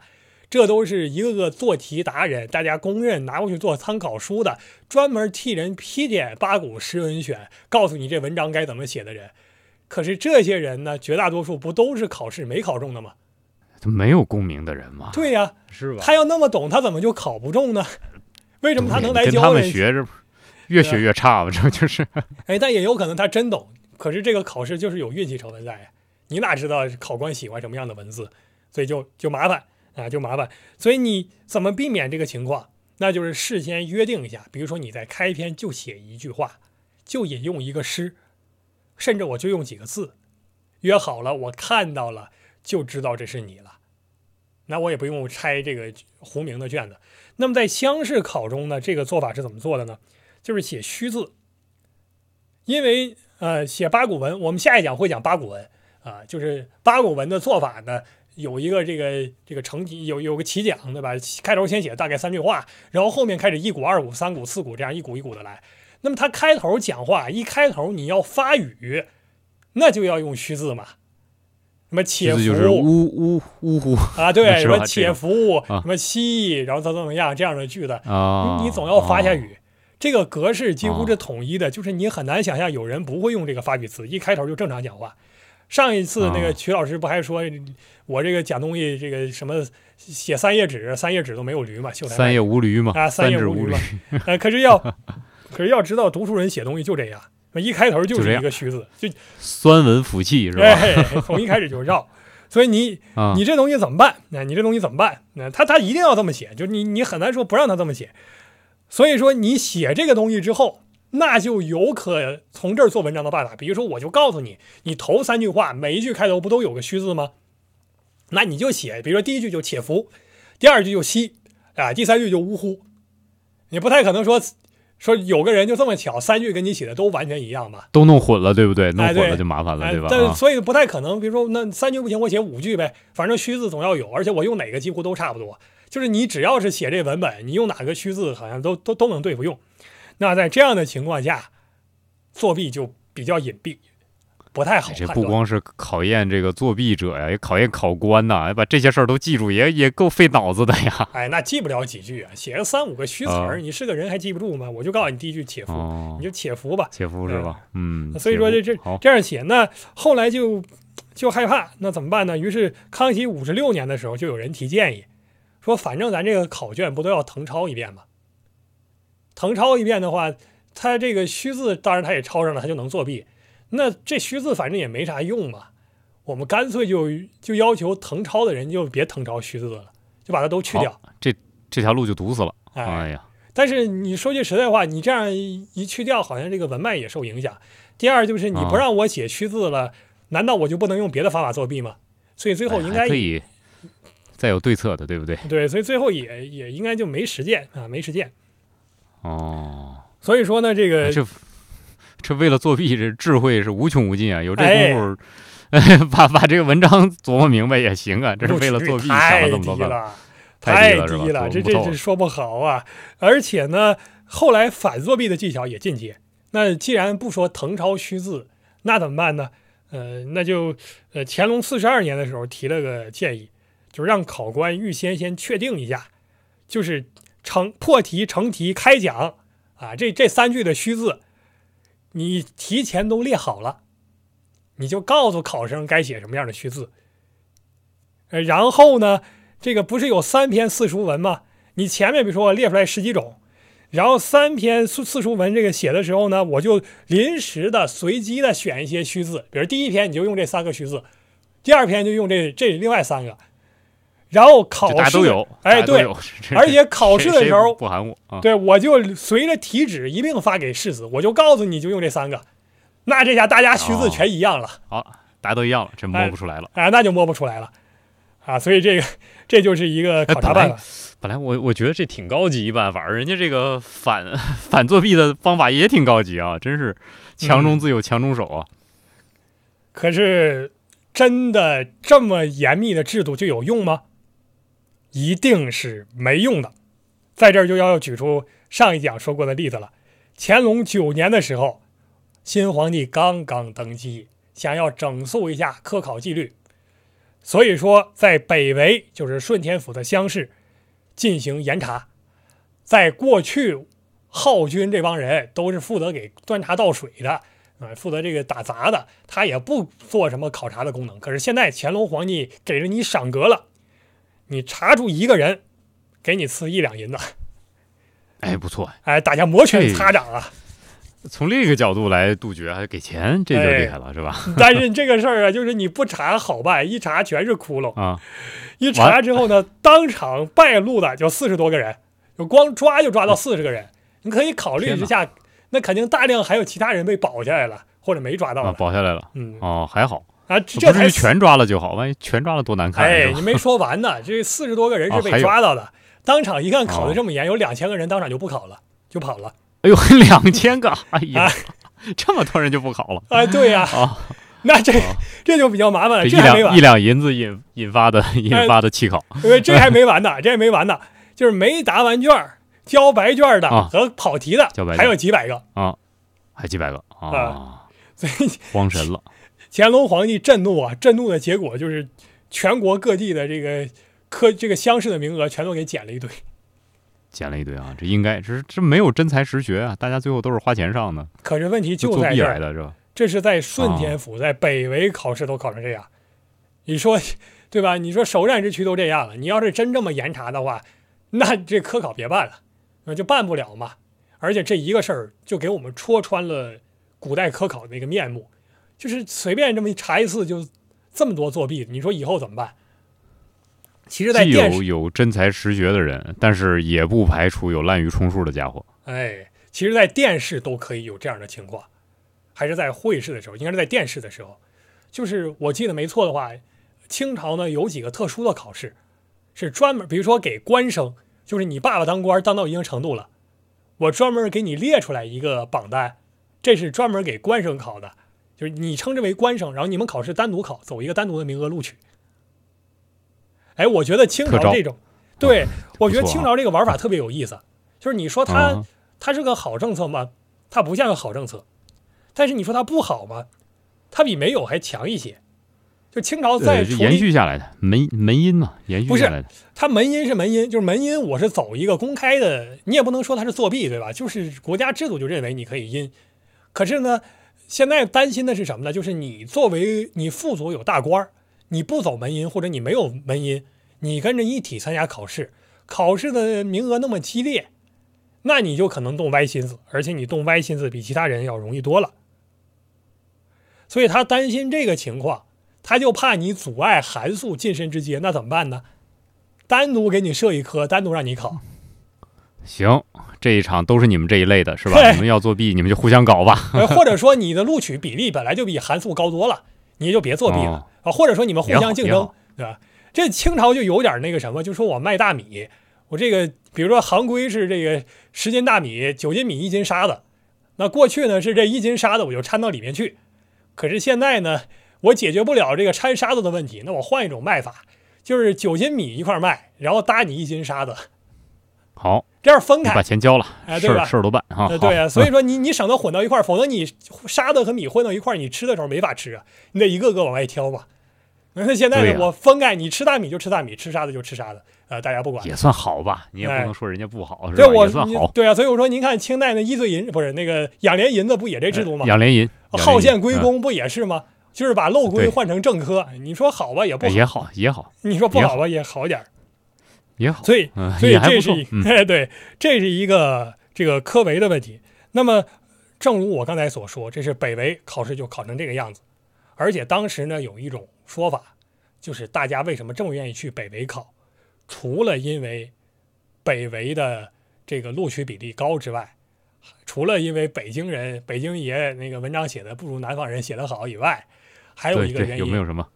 这都是一个个做题达人，大家公认拿过去做参考书的，专门替人批点八股诗文选，告诉你这文章该怎么写的人。可是这些人呢，绝大多数不都是考试没考中的吗？他没有功名的人吗？对呀，是吧？他要那么懂，他怎么就考不中呢？为什么他能来教人？他们学着越学越差吧？这就是。哎，但也有可能他真懂。可是这个考试就是有运气成分在，你哪知道考官喜欢什么样的文字？所以就就麻烦啊，就麻烦。所以你怎么避免这个情况？那就是事先约定一下，比如说你在开篇就写一句话，就引用一个诗。甚至我就用几个字，约好了，我看到了就知道这是你了，那我也不用拆这个胡明的卷子。那么在乡试考中呢，这个做法是怎么做的呢？就是写虚字，因为呃写八股文，我们下一讲会讲八股文啊，就是八股文的做法呢，有一个这个这个成绩有有个起讲对吧？开头先写大概三句话，然后后面开始一股二股三股四股这样一股一股的来。那么他开头讲话一开头你要发语，那就要用虚字嘛。什么且福呜呜呜呼。啊，对，[LAUGHS] 什么且福什么兮，然后怎么怎么样这样的句子。啊，你总要发下语。这个格式几乎是统一的，就是你很难想象有人不会用这个发语词，一开头就正常讲话。上一次那个曲老师不还说我这个讲东西这个什么写三页纸，三页纸都没有驴嘛，秀才三页无驴嘛啊，三页无驴嘛，[LAUGHS] 呃，可是要。可是要知道，读书人写东西就这样，一开头就是一个虚字，就酸文腐气是吧？从一开始就绕，所以你你这东西怎么办？那你这东西怎么办？那他他一定要这么写，就你你很难说不让他这么写。所以说你写这个东西之后，那就有可从这儿做文章的办法。比如说，我就告诉你，你头三句话每一句开头不都有个虚字吗？那你就写，比如说第一句就且福，第二句就兮啊，第三句就呜呼。你不太可能说。说有个人就这么巧，三句跟你写的都完全一样嘛，都弄混了，对不对？弄混了就麻烦了，哎对吧？所以不太可能。比如说，那三句不行，我写五句呗，反正虚字总要有，而且我用哪个几乎都差不多。就是你只要是写这文本，你用哪个虚字，好像都都都能对付用。那在这样的情况下，作弊就比较隐蔽，不太好哎这。不光是考验这个作弊者呀，也考验考官呐，把这些事儿都记住，也也够费脑子的呀。哎，那记不了几句啊，写个三五个虚词儿，啊你是个人还记不住吗？我就告诉你第一句且夫，哦你，就且夫吧。且夫是吧？嗯，所以说这这这样写，那后来就就害怕，那怎么办呢？于是康熙五十六年的时候，就有人提建议，说反正咱这个考卷不都要誊抄一遍吗？誊抄一遍的话，他这个虚字当然他也抄上了，他就能作弊。那这虚字反正也没啥用嘛，我们干脆就就要求誊抄的人就别誊抄虚字了，就把它都去掉。这这条路就堵死了。哎，哎呀，但是你说句实在话，你这样一一去掉，好像这个文脉也受影响。第二就是你不啊让我写虚字了，难道我就不能用别的方法作弊吗？所以最后哎应该、还可以再有对策的，对不对？对，所以最后也也应该就没实践啊，没实践。哦，所以说呢，这个这为了作弊，这智慧是无穷无尽啊！有这哎功夫，[LAUGHS] 把把这个文章琢磨明白也行啊。这是为了作弊想太了这么多办法，低了，太低了这这这说不好啊。而且呢，后来反作弊的技巧也进阶。那既然不说誊抄虚字，那怎么办呢？呃，那就呃，乾隆四十二年的时候提了个建议，就是让考官预先先确定一下，就是成破题、成题、开讲啊，这这三句的虚字，你提前都列好了，你就告诉考生该写什么样的虚字。呃，然后呢，这个不是有三篇四书文吗？你前面比如说我列出来十几种，然后三篇四四书文这个写的时候呢，我就临时的随机的选一些虚字，比如第一篇你就用这三个虚字，第二篇就用这这另外三个，然后考试大家都有，哎对，而且考试的时候不含糊啊。对我就随着题旨一并发给世子，我就告诉你就用这三个，那这下大家徐字哦全一样了。好，大家都一样了，这摸不出来了。啊，那就摸不出来了，啊，所以这个 [LAUGHS] 这就是一个考察办法。本来我我觉得这挺高级一办法，人家这个反 [LAUGHS] 反作弊的方法也挺高级啊，真是强中自有强中手啊。可是真的这么严密的制度就有用吗？一定是没用的。在这儿就要举出上一讲说过的例子了。乾隆九年的时候，新皇帝刚刚登基，想要整肃一下科考纪律，所以说在北围，就是顺天府的乡试进行严查。在过去，浩军这帮人都是负责给端茶倒水的，啊，负责这个打杂的，他也不做什么考察的功能。可是现在乾隆皇帝给了你赏格了，你查出一个人，给你赐一两银子，哎，不错，哎，大家摩拳擦掌啊！从另一个角度来杜绝，还给钱，这就哎厉害了，是吧？[LAUGHS] 但是这个事儿啊，就是你不查好办，一查全是窟窿。啊，一查之后呢，当场败露的就四十多个人，就光抓就抓到四十个人。你可以考虑一下，那肯定大量还有其他人被保下来了，或者没抓到啊，保下来了。嗯哦，还好，啊，不这才是全抓了就好，万一全抓了多难看，哎，[LAUGHS] 你没说完呢，这四十多个人是被抓到的。当场一看考哦的这么严，有两千个人当场就不考了，就跑了。哎呦，[LAUGHS] 两千个，哎呀啊，[LAUGHS] 这么多人就不考了哎，对呀、啊！那这哦这就比较麻烦了，这还没完两一，两银子引引发的引发的弃考，因为这还没完呢，这还没完呢，就是没答完卷、交白卷的啊和跑题的还有几百个啊。还几百个啊啊，所以慌神了。乾隆皇帝震怒啊，震怒的结果就是全国各地的这个科这个乡试的名额全都给减了一堆。减了一堆啊，这应该这这没有真才实学啊，大家最后都是花钱上的，可是问题就在这儿，来的是吧？这是在顺天府，在北围考试都考成这样，你说对吧？你说首战之区都这样了，你要是真这么严查的话，那这科考别办了，那就办不了嘛。而且这一个事儿就给我们戳穿了古代科考的那个面目，就是随便这么一查一次就这么多作弊，你说以后怎么办？其实，在既电视有有真才实学的人，但是也不排除有滥竽充数的家伙。哎，其实，在电视都可以有这样的情况，还是在会试的时候，应该是在电视的时候。就是我记得没错的话，清朝呢有几个特殊的考试，是专门，比如说给官生，就是你爸爸当官当到一定程度了，我专门给你列出来一个榜单，这是专门给官生考的，就是你称之为官生，然后你们考试单独考，走一个单独的名额录取。哎，我觉得清朝这种，对我觉得清朝这个玩法特别有意思，就是你说它它是个好政策吗？它不像个好政策，但是你说它不好吗？它比没有还强一些。就清朝在延续下来的门门音嘛，延续下来的。它门音是门音，就是门音，我是走一个公开的，你也不能说它是作弊，对吧？就是国家制度就认为你可以阴。可是呢，现在担心的是什么呢？就是你作为你父祖有大官儿。你不走门音，或者你没有门音，你跟着一体参加考试，考试的名额那么激烈，那你就可能动歪心思，而且你动歪心思比其他人要容易多了。所以他担心这个情况，他就怕你阻碍韩素晋升之阶，那怎么办呢？单独给你设一科，单独让你考。行，这一场都是你们这一类的，是吧？你们要作弊，你们就互相搞吧。或者 [LAUGHS] 说你的录取比例本来就比韩素高多了，你就别作弊了。啊，或者说你们互相竞争，对吧？这清朝就有点那个什么，就说我卖大米，我这个比如说行规是这个十斤大米九斤米一斤沙子，那过去呢是这一斤沙子我就掺到里面去，可是现在呢我解决不了这个掺沙子的问题，那我换一种卖法，就是九斤米一块卖，然后搭你一斤沙子，好，这样分开，把钱交了，哎，对吧？事儿都办啊，对啊，所以说你你省得混到一块儿否则你沙子和米混到一块儿你吃的时候没法吃啊，你得一个个往外挑嘛。那 [LAUGHS] 现在呢？我分开，你吃大米就吃大米，吃沙子就吃沙子，呃，大家不管也算好吧？你也不能说人家不好，是吧？也算好。对啊，所以我说，您看清代那易碎银不是那个养廉银子，不也这制度吗？养廉银，号县归公不也是吗？就是把漏归换成正科。你说好吧，也不好，也好也好。你说不好吧，也好点也好。所以，所以这是哎，对，这是一个这个科维的问题。那么，正如我刚才所说，这是北维考试就考成这个样子，而且当时呢，有一种说法。就是大家为什么这么愿意去北维考，除了因为北维的这个录取比例高之外，除了因为北京人北京爷那个文章写的不如南方人写的好以外，还有一个原因有没有什么？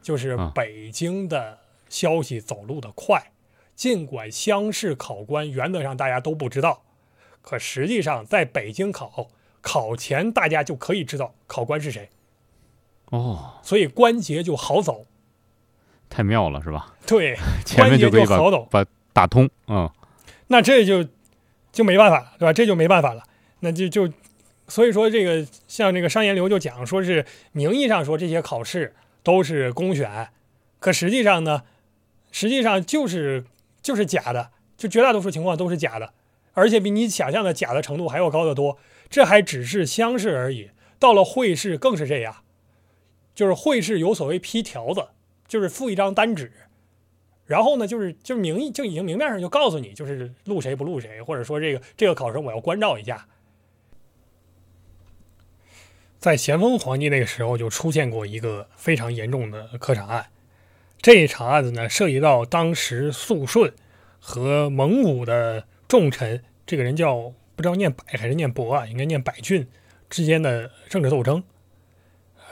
就是北京的消息走路的快，尽管乡试考官原则上大家都不知道，可实际上在北京考考前大家就可以知道考官是谁。哦，所以关节就好走。太妙了，是吧？对，[LAUGHS] 前面就可以把把打通，嗯，那这就就没办法了，对吧？这就没办法了，那就就所以说这个像这个商言流就讲说是名义上说这些考试都是公选，可实际上呢，实际上就是就是假的，就绝大多数情况都是假的，而且比你想象的假的程度还要高得多。这还只是乡试而已，到了会试更是这样，就是会试有所谓批条子。就是附一张单纸，然后呢，就是就是名义就已经明面上就告诉你，就是录谁不录谁，或者说这个这个考生我要关照一下。在咸丰皇帝那个时候就出现过一个非常严重的科场案，这一场案子呢涉及到当时肃顺和蒙古的重臣，这个人叫不知道念百还是念伯啊，应该念百俊之间的政治斗争。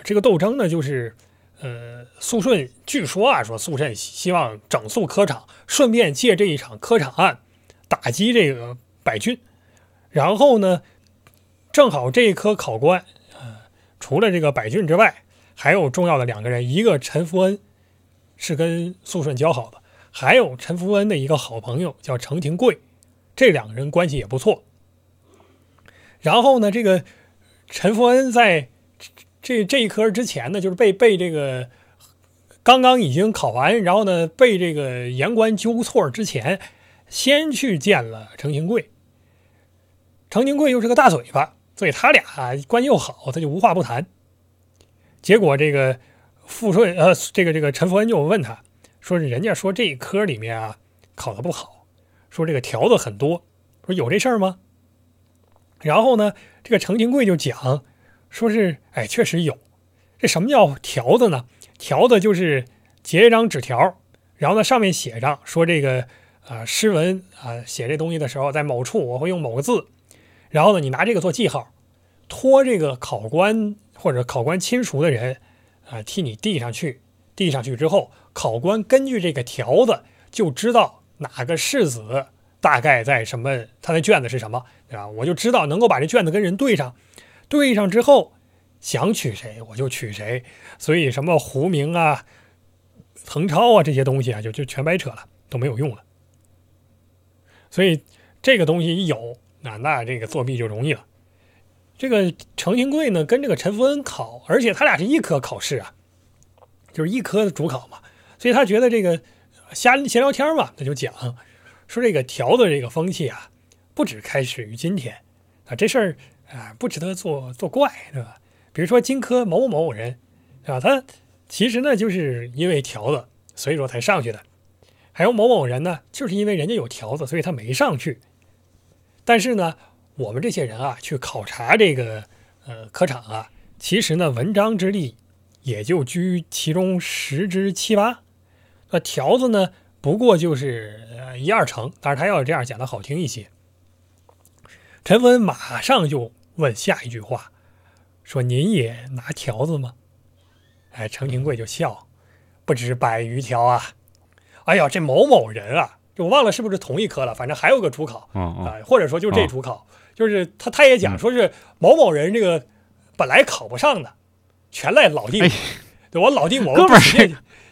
这个斗争呢就是。呃，肃顺据说啊，说肃顺希望整肃科场，顺便借这一场科场案打击这个百俊。然后呢，正好这一科考官，呃，除了这个百俊之外，还有重要的两个人，一个陈福恩是跟肃顺交好的，还有陈福恩的一个好朋友叫程廷贵，这两个人关系也不错。然后呢，这个陈福恩在。这这一科之前呢，就是被被这个刚刚已经考完，然后呢被这个言官纠错之前，先去见了程廷贵。程廷贵又是个大嘴巴，所以他俩关系又好，他就无话不谈。结果这个富顺呃，这个这个陈福恩就问他，说是人家说这一科里面啊考的不好，说这个条子很多，说有这事儿吗？然后呢，这个程廷贵就讲。说是，哎，确实有。这什么叫条子呢？条子就是截一张纸条，然后呢上面写上说这个啊诗文啊写这东西的时候，在某处我会用某个字，然后呢你拿这个做记号，托这个考官或者考官亲属的人啊替你递上去，递上去之后，考官根据这个条子就知道哪个世子大概在什么，他的卷子是什么，对吧？我就知道能够把这卷子跟人对上，对上之后想娶谁我就娶谁，所以什么胡明啊、滕超啊这些东西啊，就就全白扯了，都没有用了。所以这个东西一有，那那这个作弊就容易了。这个程廷贵呢，跟这个陈福恩考，而且他俩是一科考试啊，就是一科的主考嘛，所以他觉得这个瞎闲聊天嘛，他就讲。说这个条子这个风气啊，不止开始于今天啊，这事儿啊不值得做做怪，对吧？比如说荆轲某某某人啊，他其实呢就是因为条子，所以说才上去的；还有某某人呢，就是因为人家有条子，所以他没上去。但是呢，我们这些人啊，去考察这个呃科场啊，其实呢文章之力也就居其中十之七八，那条子呢？不过就是一二成，但是他要这样讲的好听一些。陈文马上就问下一句话，说：“您也拿条子吗？”哎，程廷贵就笑：“不止百余条啊！哎呀，这某某人啊，我忘了是不是同一科了，反正还有个主考啊，或者说就这主考，就是他他也讲说是某某人这个本来考不上的，全赖老弟，对我老弟我哥们儿。”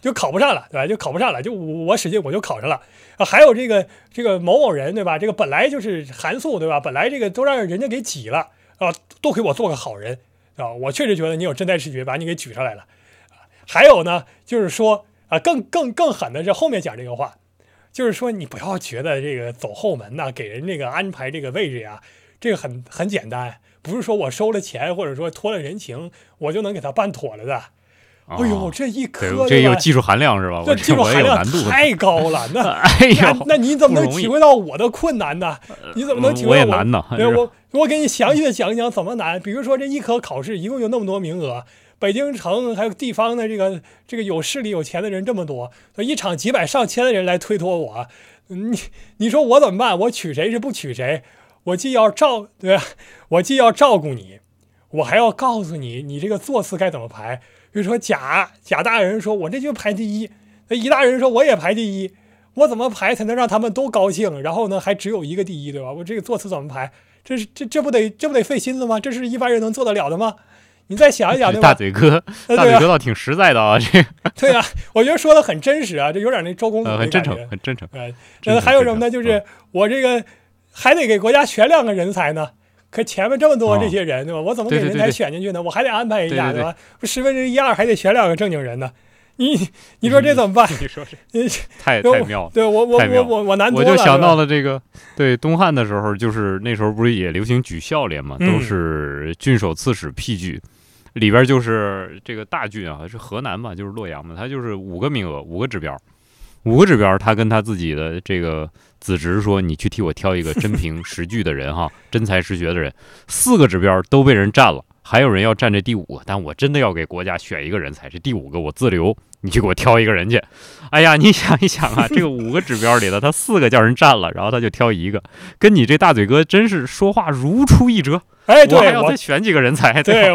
就考不上了，对吧？就考不上了，就我使劲我就考上了。啊，还有这个这个某某人，对吧？这个本来就是韩素，对吧？本来这个都让人家给挤了啊，多亏我做个好人啊！我确实觉得你有真才实学，把你给举上来了。啊，还有呢，就是说啊，更更更狠的是后面讲这个话，就是说你不要觉得这个走后门呐，给人这个安排这个位置呀，这个很很简单，不是说我收了钱或者说托了人情，我就能给他办妥了的。哎呦，这一科这有技术含量是吧？这技术含量太高了。那 [LAUGHS] 哎呦，那你怎么能体会到我的困难呢？你怎么能体会？我也难呢。我我给你详细的讲一讲怎么难。比如说这一科考试一共有那么多名额，北京城还有地方的这个这个有势力有钱的人这么多，一场几百上千的人来推脱我，你你说我怎么办？我娶谁是不娶谁？我既要照对吧？[LAUGHS] 我既要照顾你，我还要告诉你，你这个座次该怎么排。比如说贾贾大人说：“我这就排第一。”那乙大人说：“我也排第一。”我怎么排才能让他们都高兴？然后呢，还只有一个第一，对吧？我这个座次怎么排？这是这这不得这不得费心思吗？这是一般人能做得了的吗？你再想一想，对吧？大嘴哥，大嘴哥倒挺实在的啊，这。[LAUGHS] 对啊，我觉得说的很真实啊，这有点那周公很真诚，很真诚。呃，还有什么呢？就是我这个还得给国家选两个人才呢。可前面这么多这些人，对吧？我怎么给人才选进去呢？我还得安排一下，对吧？不十分之一二还得选两个正经人呢。你你说这怎么办？[LAUGHS] 你说这太太妙了。对我我我我我难我就想到了这个，对东汉的时候，就是那时候不是也流行举孝廉嘛？都是郡守刺史辟举，里边就是这个大郡啊，是河南嘛，就是洛阳嘛，他就是五个名额，五个指标。五个指标，他跟他自己的这个子侄说：“你去替我挑一个真凭实据的人，哈，[LAUGHS] 真才实学的人。”四个指标都被人占了，还有人要占这第五个，但我真的要给国家选一个人才，这第五个我自留，你去给我挑一个人去。哎呀，你想一想啊，[LAUGHS] 这个五个指标里的他四个叫人占了，然后他就挑一个，跟你这大嘴哥真是说话如出一辙。哎，对，我还要再选几个人才。对，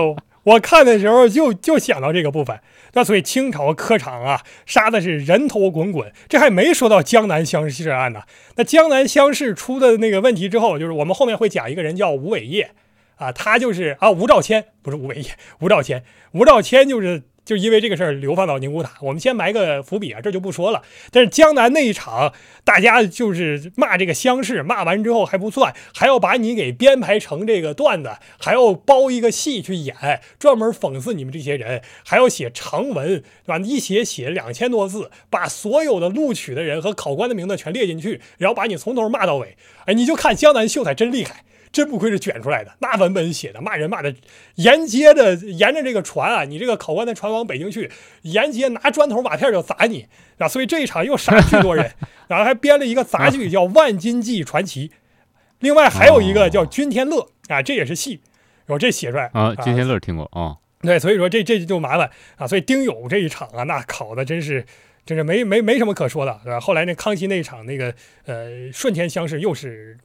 我看的时候就就想到这个部分。那所以清朝科场啊，杀的是人头滚滚。这还没说到江南乡试案呢。那江南乡试出的那个问题之后，就是我们后面会讲一个人叫吴伟业，啊，他就是啊吴兆谦，不是吴伟业，吴兆谦，吴兆谦就是。就因为这个事儿流放到宁古塔，我们先埋个伏笔啊，这就不说了。但是江南那一场，大家就是骂这个乡试，骂完之后还不算，还要把你给编排成这个段子，还要包一个戏去演，专门讽刺你们这些人，还要写长文，对吧？一写写两千多字，把所有的录取的人和考官的名字全列进去，然后把你从头骂到尾。哎，你就看江南秀才真厉害。真不愧是卷出来的，那文本写的骂人骂的，沿街的沿着这个船啊，你这个考官的船往北京去，沿街拿砖头瓦片就砸你啊！所以这一场又杀了许多人，然后还编了一个杂剧叫《万金记传奇》，另外还有一个叫《君天乐》啊，这也是戏，我这写出来啊，君天乐听过啊，对，所以说这这就麻烦啊，所以丁勇这一场啊，那考的真是真是没没没什么可说的，对吧？后来那康熙那一场那个呃顺天乡试又是。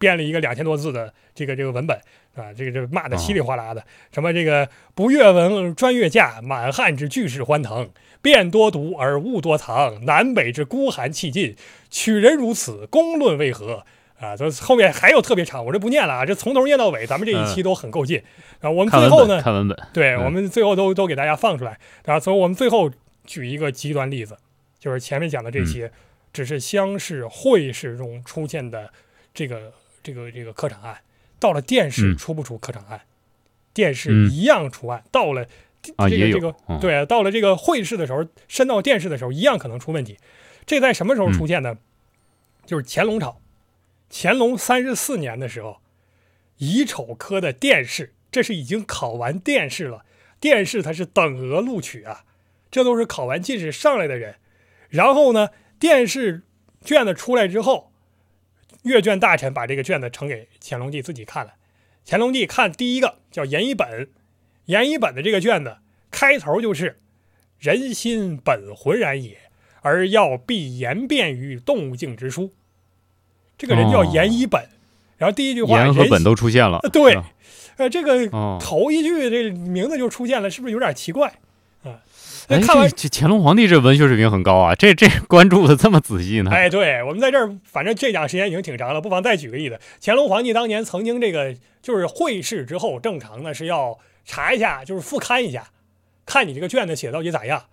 编了一个两千多字的这个这个文本啊，这个这骂的稀里哗啦的，什么这个不阅文专阅驾，满汉之巨士欢腾，辩多读而物多藏，南北之孤寒气尽，取人如此，公论为何？啊，这后面还有特别长，我这不念了啊，这从头念到尾，咱们这一期都很够劲。然后我们最后呢，看文本，对嗯我们最后都都给大家放出来。然后从我们最后举一个极端例子，就是前面讲的这些，只是乡试、会试中出现的这个这个这个科场案，到了殿试嗯出不出科场案？殿试嗯一样出案，到了这个这个嗯对，到了这个会试的时候，升到殿试的时候，一样可能出问题。这在什么时候出现呢？就是乾隆朝，乾隆三十四年的时候，乙丑科的殿试，这是已经考完殿试了。殿试它是等额录取啊，这都是考完进士上来的人。然后呢，殿试卷子出来之后，阅卷大臣把这个卷子呈给乾隆帝自己看了。乾隆帝看第一个叫严一本，严一本的这个卷子开头就是“人心本浑然也，而要必言辩于动物境之书”。这个人叫严一本，然后第一句话严和本都出现了呃，对呃，这个哦，头一句这名字就出现了，是不是有点奇怪啊？哎，那看完这这乾隆皇帝这文学水平很高啊，这这 [LAUGHS] 关注的这么仔细呢？哎，对我们在这儿，反正这讲时间已经挺长了，不妨再举个例子。乾隆皇帝当年曾经这个就是会试之后，正常呢是要查一下，就是复勘一下，看你这个卷子写到底咋样。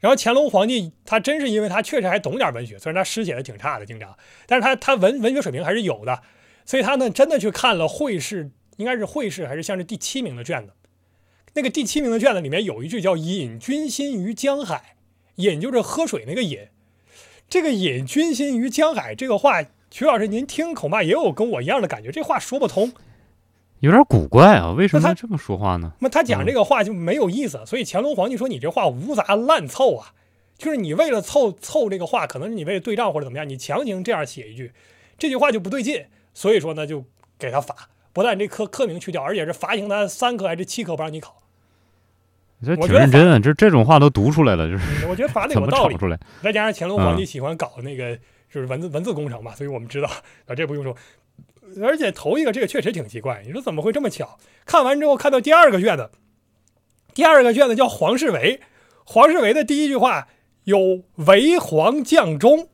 然后乾隆皇帝他真是因为他确实还懂点文学，虽然他诗写的挺差的，经常，但是他他文文学水平还是有的，所以他呢真的去看了会试，应该是会试还是像是第七名的卷子。那个第七名的卷子里面有一句叫“饮君心于江海”，饮就是喝水那个饮。这个“饮君心于江海”这个话，曲老师您听恐怕也有跟我一样的感觉，这话说不通。有点古怪啊，为什么他么这么说话呢？那么他讲这个话就没有意思，所以乾隆皇帝说你这话无杂乱凑啊，就是你为了凑凑这个话，可能是你为了对仗或者怎么样，你强行这样写一句，这句话就不对劲，所以说呢就给他罚，不但这科科名去掉，而且是罚刑他三科还是七科不让你考。这挺我觉得认真啊，这这种话都读出来了，就是嗯我觉得罚的 [LAUGHS] 有道理，出来？再加上乾隆皇帝嗯喜欢搞那个就是文字文字工程嘛，所以我们知道啊，这不用说。而且头一个这个确实挺奇怪，你说怎么会这么巧？看完之后看到第二个卷子，第二个卷子叫黄世维，黄世维的第一句话有“为皇将忠”，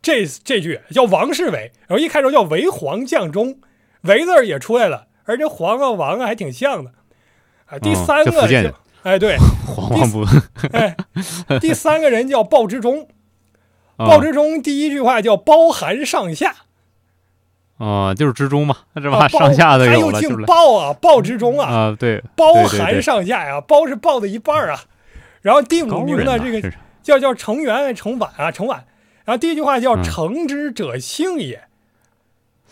这这句叫王世维，然后一开头叫“为皇将忠”，“为”字儿也出来了，而且黄啊王啊还挺像的。啊，第嗯三个就哎对，黄黄不？哎，第三个人叫鲍之忠，[LAUGHS] 啊鲍之忠第一句话叫包含上下，啊，就是之中嘛，是吧？[LAUGHS] 啊上下都他又有了，鲍啊，鲍之忠啊，啊，对，包含上下呀，包是鲍的一半啊。然后第五名呢，这个叫叫程元程婉啊，程婉。然后第一句话叫嗯诚之者性也，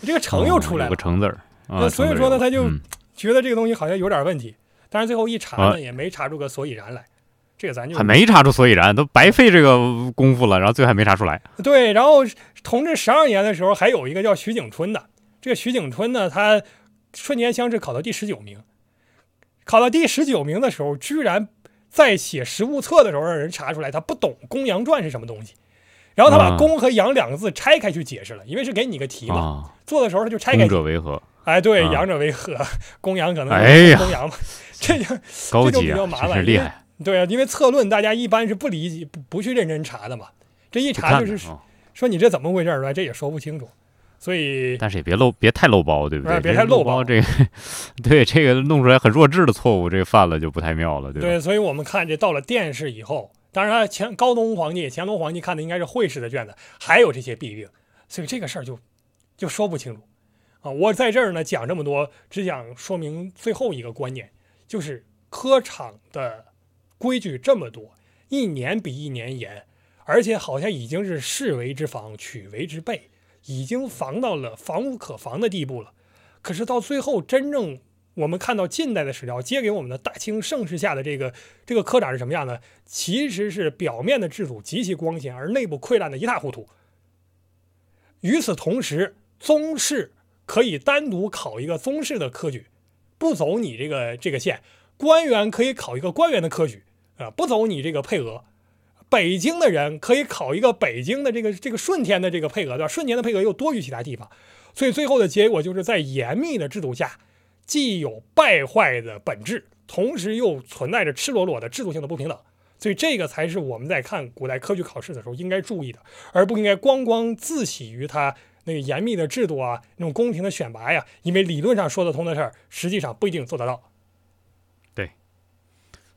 这个诚又出来了哦有个，成字儿啊，那所以说呢他就嗯觉得这个东西好像有点问题。但是最后一查啊呢，也没查出个所以然来。这个咱就还没查出所以然，都白费这个功夫了，然后最后还没查出来。对，然后同治十二年的时候，还有一个叫徐景春的。这个徐景春呢，他瞬间乡试考到第十九名，考到第十九名的时候，居然在写实物册的时候让人查出来他不懂《公羊传》是什么东西，然后他把“啊公”和“羊”两个字拆开去解释了，因为是给你个题嘛，啊，做的时候他就拆开公。者为何？哎，对，啊羊者为何？[LAUGHS] 公羊可能哎呀公羊嘛，这就高这就比较麻烦对啊，因为策论大家一般是不理解、不不去认真查的嘛，这一查就是看的啊说你这怎么回事儿吧，这也说不清楚，所以但是也别漏，别太漏包，对不对？哎别太漏包这个对这个弄出来很弱智的错误，这个犯了就不太妙了，对吧？对，所以我们看这到了殿试以后，当然前高宗皇帝、乾隆皇帝看的应该是会试的卷子，还有这些弊病，所以这个事儿就就说不清楚啊。我在这儿呢讲这么多，只想说明最后一个观念，就是科场的规矩这么多，一年比一年严，而且好像已经是士为之防，取为之备，已经防到了防无可防的地步了。可是到最后，真正我们看到近代的史料接给我们的大清盛世下的这个这个科长是什么样呢？其实是表面的制度极其光鲜，而内部溃烂的一塌糊涂。与此同时，宗室可以单独考一个宗室的科举，不走你这个这个线；官员可以考一个官员的科举，啊、不走你这个配额。北京的人可以考一个北京的这个这个顺天的这个配额，对吧？顺天的配额又多于其他地方，所以最后的结果就是在严密的制度下，既有败坏的本质，同时又存在着赤裸裸的制度性的不平等。所以这个才是我们在看古代科举考试的时候应该注意的，而不应该光光自喜于它那严密的制度啊，那种公平的选拔呀，因为理论上说得通的事儿，实际上不一定做得到。对，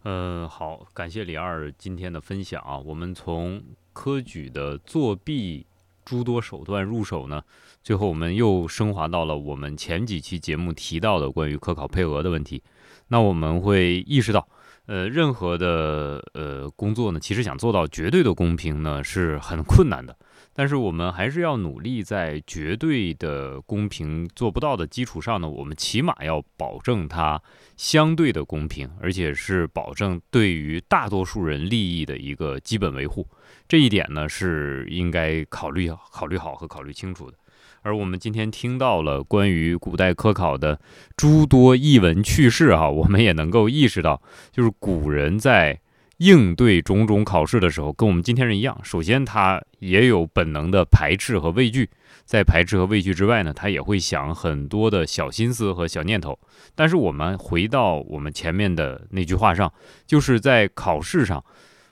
嗯，好，感谢李二今天的分享啊。我们从科举的作弊诸多手段入手呢，最后我们又升华到了我们前几期节目提到的关于科考配额的问题。那我们会意识到。呃，任何的呃工作呢，其实想做到绝对的公平呢，是很困难的。但是我们还是要努力，在绝对的公平做不到的基础上呢，我们起码要保证它相对的公平，而且是保证对于大多数人利益的一个基本维护。这一点呢，是应该考虑考虑好和考虑清楚的。而我们今天听到了关于古代科考的诸多异闻趣事，哈，我们也能够意识到，就是古人在应对种种考试的时候，跟我们今天人一样。首先，他也有本能的排斥和畏惧，在排斥和畏惧之外呢，他也会想很多的小心思和小念头。但是，我们回到我们前面的那句话上，就是在考试上，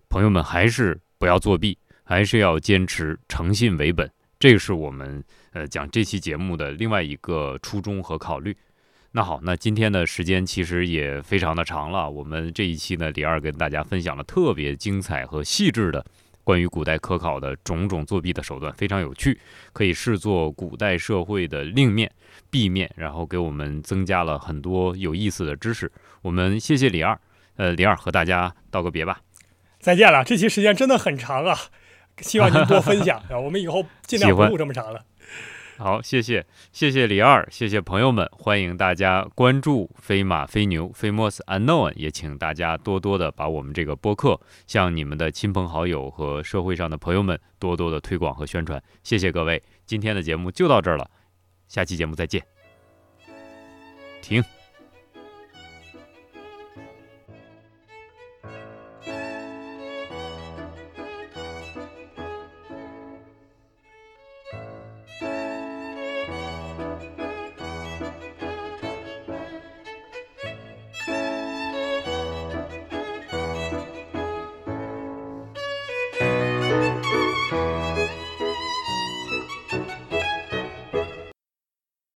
朋友们还是不要作弊，还是要坚持诚信为本。这是我们呃讲这期节目的另外一个初衷和考虑。那好，那今天的时间其实也非常的长了。我们这一期呢，李二跟大家分享了特别精彩和细致的关于古代科考的种种作弊的手段，非常有趣，可以视作古代社会的另面、壁面，然后给我们增加了很多有意思的知识。我们谢谢李二，呃，李二和大家道个别吧，再见了。这期时间真的很长啊。希望您多分享 [LAUGHS] 啊！我们以后尽量不录这么长了。好，谢谢，谢谢李二，谢谢朋友们，欢迎大家关注飞马飞牛 （Famous Unknown），也请大家多多的把我们这个播客向你们的亲朋好友和社会上的朋友们多多的推广和宣传。谢谢各位，今天的节目就到这儿了，下期节目再见。停。